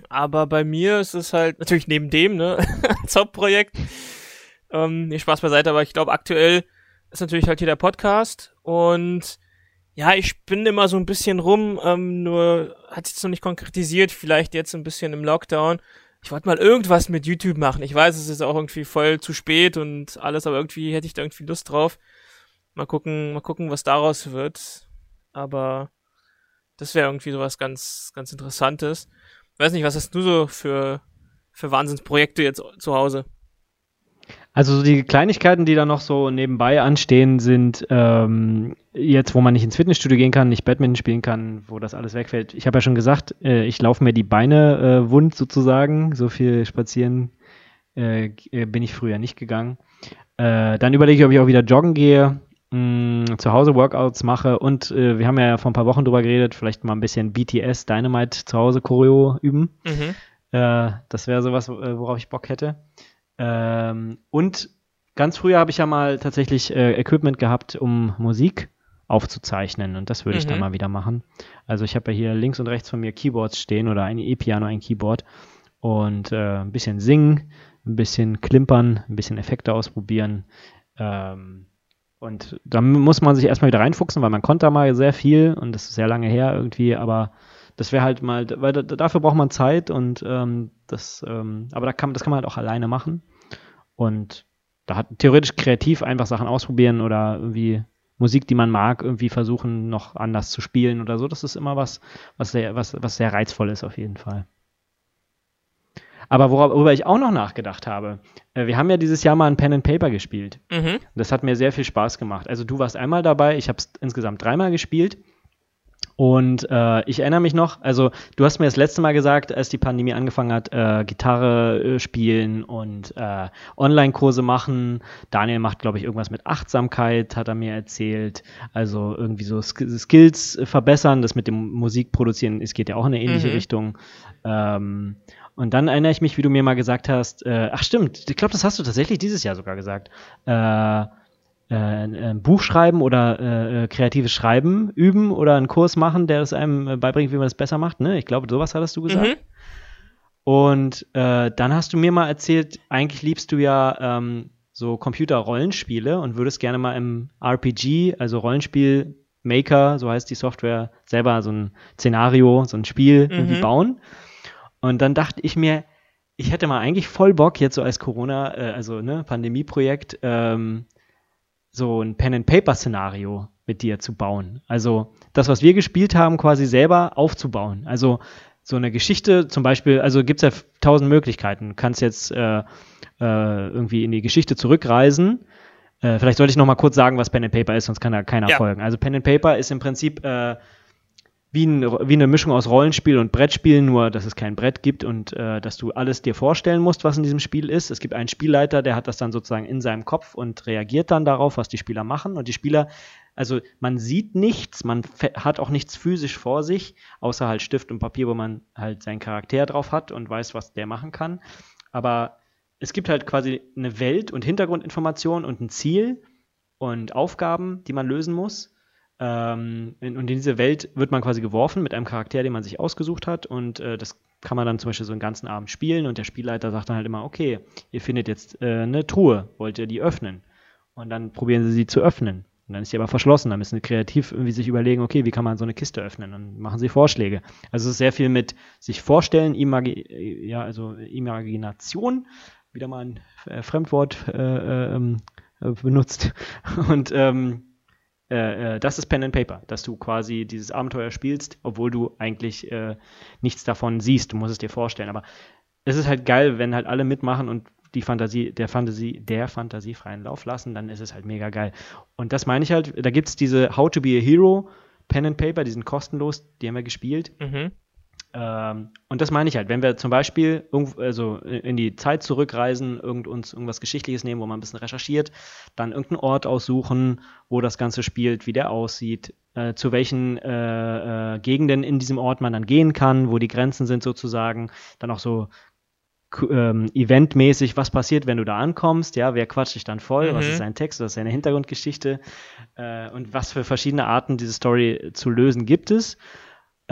Aber bei mir ist es halt natürlich neben dem, ne, als Hauptprojekt. Ähm, nee, Spaß beiseite, aber ich glaube, aktuell ist natürlich halt hier der Podcast und ja, ich spinne immer so ein bisschen rum, ähm, nur hat sich noch nicht konkretisiert, vielleicht jetzt ein bisschen im Lockdown. Ich wollte mal irgendwas mit YouTube machen. Ich weiß, es ist auch irgendwie voll zu spät und alles, aber irgendwie hätte ich da irgendwie Lust drauf. Mal gucken, mal gucken, was daraus wird. Aber das wäre irgendwie sowas ganz, ganz Interessantes weiß nicht, was hast du so für, für Wahnsinnsprojekte jetzt zu Hause? Also die Kleinigkeiten, die da noch so nebenbei anstehen, sind ähm, jetzt, wo man nicht ins Fitnessstudio gehen kann, nicht Badminton spielen kann, wo das alles wegfällt. Ich habe ja schon gesagt, äh, ich laufe mir die Beine äh, wund sozusagen. So viel spazieren äh, äh bin ich früher nicht gegangen. Äh, dann überlege ich, ob ich auch wieder joggen gehe mh, zu Hause Workouts mache und äh, wir haben ja vor ein paar Wochen drüber geredet, vielleicht mal ein bisschen BTS Dynamite zu Hause Choreo üben. Mhm. Das wäre sowas, worauf ich Bock hätte. Ähm, und ganz früher habe ich ja mal tatsächlich äh, Equipment gehabt, um Musik aufzuzeichnen und das würde ich dann mhm. mal wieder machen. Also ich habe ja hier links und rechts von mir Keyboards stehen oder ein E-Piano, ein Keyboard und äh, ein bisschen singen, ein bisschen klimpern, ein bisschen Effekte ausprobieren. Ähm, und da muss man sich erstmal wieder reinfuchsen, weil man konnte da mal sehr viel und das ist sehr lange her irgendwie, aber das wäre halt mal, weil da, dafür braucht man Zeit und ähm, das, ähm, aber da kann, das kann man halt auch alleine machen. Und da hat theoretisch kreativ einfach Sachen ausprobieren oder irgendwie Musik, die man mag, irgendwie versuchen, noch anders zu spielen oder so. Das ist immer was, was sehr, was, was sehr reizvoll ist auf jeden Fall. Aber worüber ich auch noch nachgedacht habe, äh, wir haben ja dieses Jahr mal ein Pen and Paper gespielt. Mhm. Das hat mir sehr viel Spaß gemacht. Also du warst einmal dabei, ich habe es insgesamt dreimal gespielt. Und äh, ich erinnere mich noch, also du hast mir das letzte Mal gesagt, als die Pandemie angefangen hat, äh, Gitarre äh, spielen und äh, Online-Kurse machen. Daniel macht, glaube ich, irgendwas mit Achtsamkeit, hat er mir erzählt. Also irgendwie so Sk Skills verbessern. Das mit dem Musikproduzieren, es geht ja auch in eine ähnliche mhm. Richtung. Ähm, und dann erinnere ich mich, wie du mir mal gesagt hast, äh, ach stimmt, ich glaube, das hast du tatsächlich dieses Jahr sogar gesagt. Äh, äh, ein Buch schreiben oder äh, äh, kreatives Schreiben üben oder einen Kurs machen, der es einem äh, beibringt, wie man das besser macht. Ne? Ich glaube, sowas hattest du gesagt. Mhm. Und äh, dann hast du mir mal erzählt, eigentlich liebst du ja ähm, so Computer-Rollenspiele und würdest gerne mal im RPG, also Rollenspiel Maker, so heißt die Software, selber so ein Szenario, so ein Spiel mhm. irgendwie bauen. Und dann dachte ich mir, ich hätte mal eigentlich voll Bock, jetzt so als Corona, äh, also ne, Pandemieprojekt, ähm, so ein Pen-and-Paper-Szenario mit dir zu bauen. Also das, was wir gespielt haben, quasi selber aufzubauen. Also so eine Geschichte zum Beispiel, also gibt es ja tausend Möglichkeiten. Du kannst jetzt äh, äh, irgendwie in die Geschichte zurückreisen. Äh, vielleicht sollte ich noch mal kurz sagen, was Pen and Paper ist, sonst kann da keiner ja. folgen. Also Pen and Paper ist im Prinzip äh, wie, ein, wie, eine Mischung aus Rollenspiel und Brettspiel, nur dass es kein Brett gibt und äh, dass du alles dir vorstellen musst, was in diesem Spiel ist. Es gibt einen Spielleiter, der hat das dann sozusagen in seinem Kopf und reagiert dann darauf, was die Spieler machen. Und die Spieler, also man sieht nichts, man hat auch nichts physisch vor sich, außer halt Stift und Papier, wo man halt seinen Charakter drauf hat und weiß, was der machen kann. Aber es gibt halt quasi eine Welt und Hintergrundinformation und ein Ziel und Aufgaben, die man lösen muss. Ähm, in, und in diese Welt wird man quasi geworfen mit einem Charakter, den man sich ausgesucht hat. Und äh, das kann man dann zum Beispiel so einen ganzen Abend spielen. Und der Spielleiter sagt dann halt immer, okay, ihr findet jetzt äh, eine Truhe, wollt ihr die öffnen? Und dann probieren sie sie zu öffnen. Und dann ist sie aber verschlossen. Dann müssen sie kreativ irgendwie sich überlegen, okay, wie kann man so eine Kiste öffnen? Und machen sie Vorschläge. Also es ist sehr viel mit sich vorstellen, Imagi ja, also Imagination, wieder mal ein äh, Fremdwort äh, ähm, äh, benutzt. Und ähm, äh, äh, das ist Pen and Paper, dass du quasi dieses Abenteuer spielst, obwohl du eigentlich äh, nichts davon siehst. Du musst es dir vorstellen. Aber es ist halt geil, wenn halt alle mitmachen und die Fantasie, der Fantasie, der Fantasie freien Lauf lassen, dann ist es halt mega geil. Und das meine ich halt, da gibt es diese How to be a Hero Pen and Paper, die sind kostenlos, die haben wir gespielt. Mhm. Ähm, und das meine ich halt, wenn wir zum Beispiel also in die Zeit zurückreisen, irgend uns irgendwas Geschichtliches nehmen, wo man ein bisschen recherchiert, dann irgendeinen Ort aussuchen, wo das Ganze spielt, wie der aussieht, äh, zu welchen äh, äh, Gegenden in diesem Ort man dann gehen kann, wo die Grenzen sind sozusagen, dann auch so ähm, eventmäßig, was passiert, wenn du da ankommst, ja, wer quatscht dich dann voll, mhm. was ist sein Text, was ist seine Hintergrundgeschichte äh, und was für verschiedene Arten diese Story zu lösen gibt es.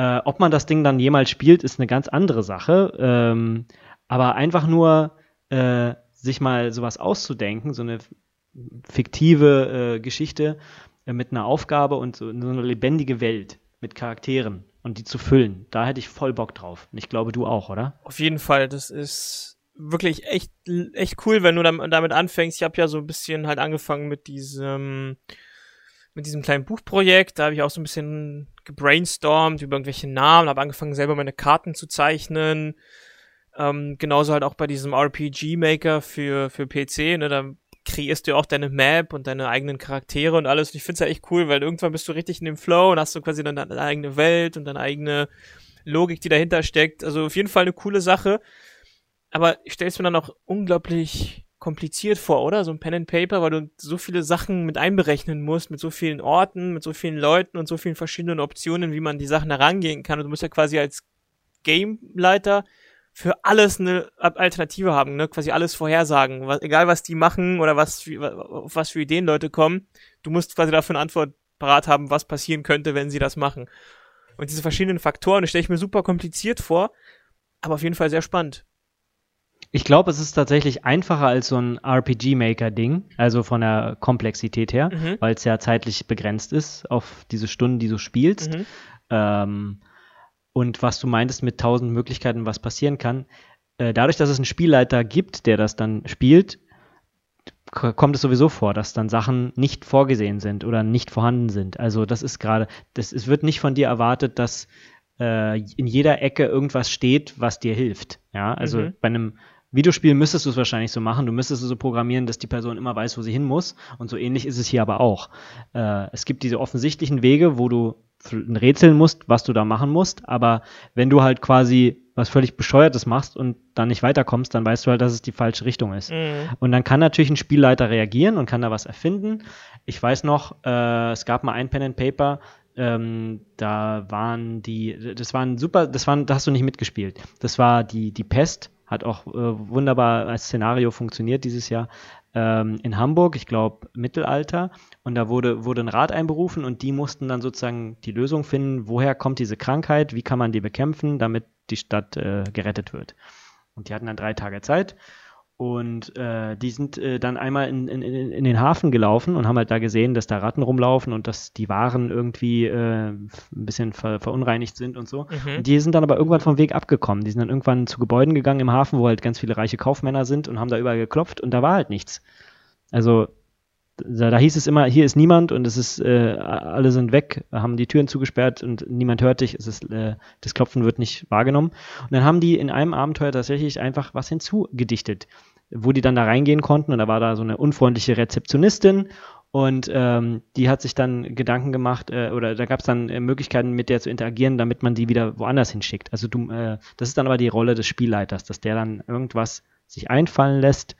Äh, ob man das Ding dann jemals spielt, ist eine ganz andere Sache. Ähm, aber einfach nur äh, sich mal sowas auszudenken, so eine fiktive äh, Geschichte äh, mit einer Aufgabe und so, so, eine lebendige Welt mit Charakteren und die zu füllen, da hätte ich voll Bock drauf. Und ich glaube, du auch, oder? Auf jeden Fall, das ist wirklich echt, echt cool, wenn du damit anfängst. Ich habe ja so ein bisschen halt angefangen mit diesem mit diesem kleinen Buchprojekt. Da habe ich auch so ein bisschen gebrainstormt über irgendwelche Namen, habe angefangen selber meine Karten zu zeichnen. Ähm, genauso halt auch bei diesem RPG-Maker für, für PC, ne, da kreierst du auch deine Map und deine eigenen Charaktere und alles. Und ich finde es ja echt cool, weil irgendwann bist du richtig in dem Flow und hast du quasi dann deine eigene Welt und deine eigene Logik, die dahinter steckt. Also auf jeden Fall eine coole Sache. Aber ich stelle es mir dann auch unglaublich kompliziert vor, oder? So ein Pen and Paper, weil du so viele Sachen mit einberechnen musst, mit so vielen Orten, mit so vielen Leuten und so vielen verschiedenen Optionen, wie man die Sachen herangehen kann. Und du musst ja quasi als Gameleiter für alles eine Alternative haben, ne? Quasi alles vorhersagen. Was, egal was die machen oder was auf was für Ideen Leute kommen, du musst quasi dafür eine Antwort parat haben, was passieren könnte, wenn sie das machen. Und diese verschiedenen Faktoren, das stelle ich mir super kompliziert vor, aber auf jeden Fall sehr spannend. Ich glaube, es ist tatsächlich einfacher als so ein RPG-Maker-Ding, also von der Komplexität her, Mhm. weil es ja zeitlich begrenzt ist auf diese Stunden, die du spielst. Mhm. Ähm, und was du meintest mit tausend Möglichkeiten, was passieren kann, äh, dadurch, dass es einen Spielleiter gibt, der das dann spielt, kommt es sowieso vor, dass dann Sachen nicht vorgesehen sind oder nicht vorhanden sind. Also das ist gerade, das es wird nicht von dir erwartet, dass äh, in jeder Ecke irgendwas steht, was dir hilft. Ja, also Mhm. bei einem Videospiel müsstest du es wahrscheinlich so machen. Du müsstest es so programmieren, dass die Person immer weiß, wo sie hin muss. Und so ähnlich ist es hier aber auch. Äh, es gibt diese offensichtlichen Wege, wo du rätseln musst, was du da machen musst. Aber wenn du halt quasi was völlig Bescheuertes machst und dann nicht weiterkommst, dann weißt du halt, dass es die falsche Richtung ist. Mhm. Und dann kann natürlich ein Spielleiter reagieren und kann da was erfinden. Ich weiß noch, äh, es gab mal ein Pen and Paper, ähm, da waren die, das waren super, das waren, da hast du nicht mitgespielt. Das war die, die Pest, hat auch äh, wunderbar als Szenario funktioniert dieses Jahr ähm, in Hamburg, ich glaube Mittelalter. Und da wurde, wurde ein Rat einberufen und die mussten dann sozusagen die Lösung finden, woher kommt diese Krankheit, wie kann man die bekämpfen, damit die Stadt äh, gerettet wird. Und die hatten dann drei Tage Zeit. Und äh, die sind äh, dann einmal in, in, in den Hafen gelaufen und haben halt da gesehen, dass da Ratten rumlaufen und dass die Waren irgendwie äh, ein bisschen ver verunreinigt sind und so. Mhm. Und die sind dann aber irgendwann vom Weg abgekommen. Die sind dann irgendwann zu Gebäuden gegangen im Hafen, wo halt ganz viele reiche Kaufmänner sind und haben da überall geklopft und da war halt nichts. Also da, da hieß es immer, hier ist niemand und es ist, äh, alle sind weg, haben die Türen zugesperrt und niemand hört dich, es ist, äh, das Klopfen wird nicht wahrgenommen. Und dann haben die in einem Abenteuer tatsächlich einfach was hinzugedichtet, wo die dann da reingehen konnten und da war da so eine unfreundliche Rezeptionistin und ähm, die hat sich dann Gedanken gemacht äh, oder da gab es dann äh, Möglichkeiten mit der zu interagieren, damit man die wieder woanders hinschickt. Also du, äh, das ist dann aber die Rolle des Spielleiters, dass der dann irgendwas sich einfallen lässt,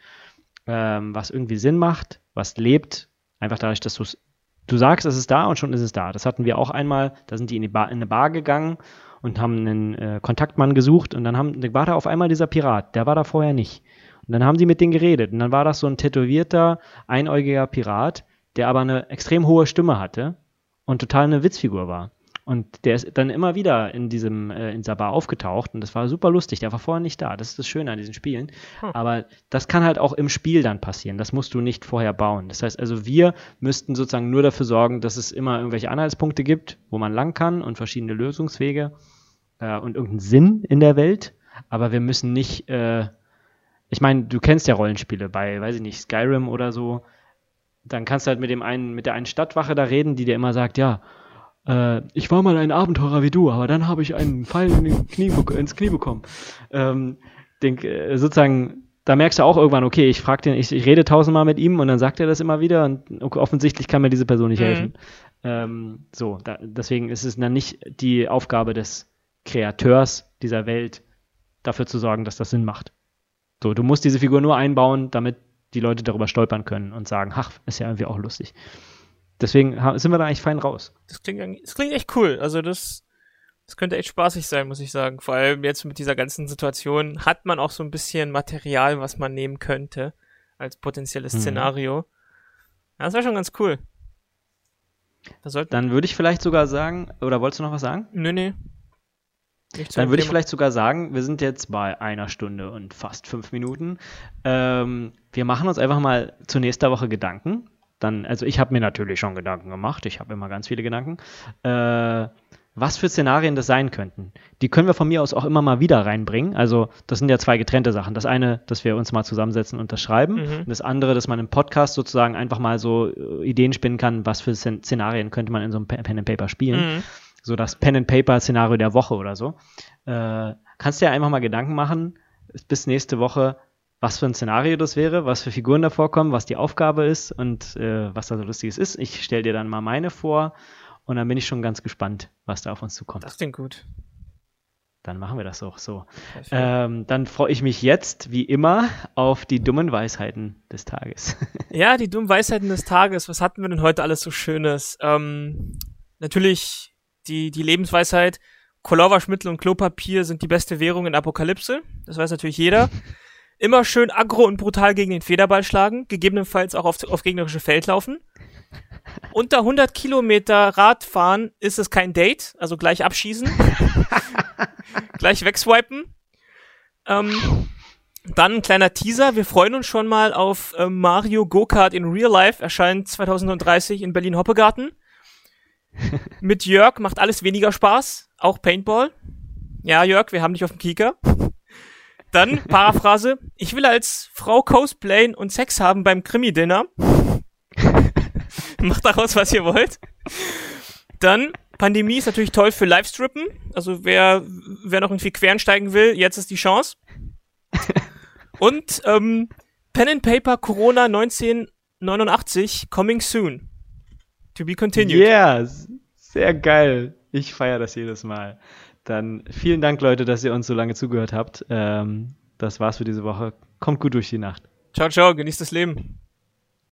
ähm, was irgendwie Sinn macht, was lebt, einfach dadurch, dass du sagst, es ist da und schon ist es da. Das hatten wir auch einmal, da sind die in, die Bar, in eine Bar gegangen und haben einen äh, Kontaktmann gesucht und dann haben, war da auf einmal dieser Pirat, der war da vorher nicht. Und dann haben die mit denen geredet und dann war das so ein tätowierter, einäugiger Pirat, der aber eine extrem hohe Stimme hatte und total eine Witzfigur war. Und der ist dann immer wieder in diesem, äh, in dieser Bar aufgetaucht und das war super lustig. Der war vorher nicht da. Das ist das Schöne an diesen Spielen. Hm. Aber das kann halt auch im Spiel dann passieren. Das musst du nicht vorher bauen. Das heißt also, wir müssten sozusagen nur dafür sorgen, dass es immer irgendwelche Anhaltspunkte gibt, wo man lang kann und verschiedene Lösungswege äh, und irgendeinen Sinn in der Welt. Aber wir müssen nicht, äh, ich meine, du kennst ja Rollenspiele bei, weiß ich nicht, Skyrim oder so. Dann kannst du halt mit dem einen, mit der einen Stadtwache da reden, die dir immer sagt, ja, äh, ich war mal ein Abenteurer wie du, aber dann habe ich einen Pfeil in Knie, ins Knie bekommen. Ähm, denk, äh, sozusagen, da merkst du auch irgendwann, okay, ich frag den, ich, ich rede tausendmal mit ihm und dann sagt er das immer wieder und offensichtlich kann mir diese Person nicht Mhm. helfen. Ähm, so, da, deswegen ist es dann nicht die Aufgabe des Kreateurs dieser Welt, dafür zu sorgen, dass das Sinn macht. So, du musst diese Figur nur einbauen, damit die Leute darüber stolpern können und sagen, ach, ist ja irgendwie auch lustig. Deswegen sind wir da eigentlich fein raus. Das klingt, das klingt echt cool. Also das, das könnte echt spaßig sein, muss ich sagen. Vor allem jetzt mit dieser ganzen Situation hat man auch so ein bisschen Material, was man nehmen könnte als potenzielles Mhm. Szenario. Ja, das wäre schon ganz cool. Dann würde ich vielleicht sogar sagen, oder wolltest du noch was sagen? Nö, nee. Zu Dann würde ich vielleicht sogar sagen, wir sind jetzt bei einer Stunde und fast fünf Minuten. Ähm, wir machen uns einfach mal zu nächster Woche Gedanken. Dann, also ich habe mir natürlich schon Gedanken gemacht. Ich habe immer ganz viele Gedanken. Äh, was für Szenarien das sein könnten. Die können wir von mir aus auch immer mal wieder reinbringen. Also das sind ja zwei getrennte Sachen. Das eine, dass wir uns mal zusammensetzen und das schreiben. Mhm. Und das andere, dass man im Podcast sozusagen einfach mal so äh, Ideen spinnen kann, was für Szen- Szenarien könnte man in so einem Pen and Paper spielen Mhm. So das Pen and Paper Szenario der Woche oder so. Äh, kannst dir einfach mal Gedanken machen bis nächste Woche, was für ein Szenario das wäre, was für Figuren da vorkommen, was die Aufgabe ist und äh, was da so lustiges ist. Ich stelle dir dann mal meine vor und dann bin ich schon ganz gespannt, was da auf uns zukommt. Das klingt gut. Dann machen wir das auch so. Ähm, dann freue ich mich jetzt, wie immer, auf die dummen Weisheiten des Tages. Ja, die dummen Weisheiten des Tages. Was hatten wir denn heute alles so Schönes? Ähm, natürlich die, die Lebensweisheit. Colorwaschmittel und Klopapier sind die beste Währung in Apokalypse. Das weiß natürlich jeder. Immer schön aggro und brutal gegen den Federball schlagen. Gegebenenfalls auch auf, auf gegnerische Feld laufen. Unter 100 Kilometer Radfahren ist es kein Date. Also gleich abschießen. gleich wegswipen. Ähm, Dann ein kleiner Teaser. Wir freuen uns schon mal auf äh, Mario Go-Kart in Real Life. Erscheint 2030 in Berlin-Hoppegarten. Mit Jörg macht alles weniger Spaß. Auch Paintball. Ja, Jörg, wir haben dich auf dem Kieker. Dann Paraphrase. Ich will als Frau cosplayen und Sex haben beim Krimi-Dinner. Macht daraus, was ihr wollt. Dann Pandemie ist natürlich toll für Livestrippen. Also wer, wer noch irgendwie quernsteigen will, jetzt ist die Chance. Und ähm, Pen and Paper Corona 1989 coming soon. To be continued. Yeah, sehr geil. Ich feiere das jedes Mal. Dann vielen Dank, Leute, dass ihr uns so lange zugehört habt. Ähm, das war's für diese Woche. Kommt gut durch die Nacht. Ciao, ciao, genießt das Leben.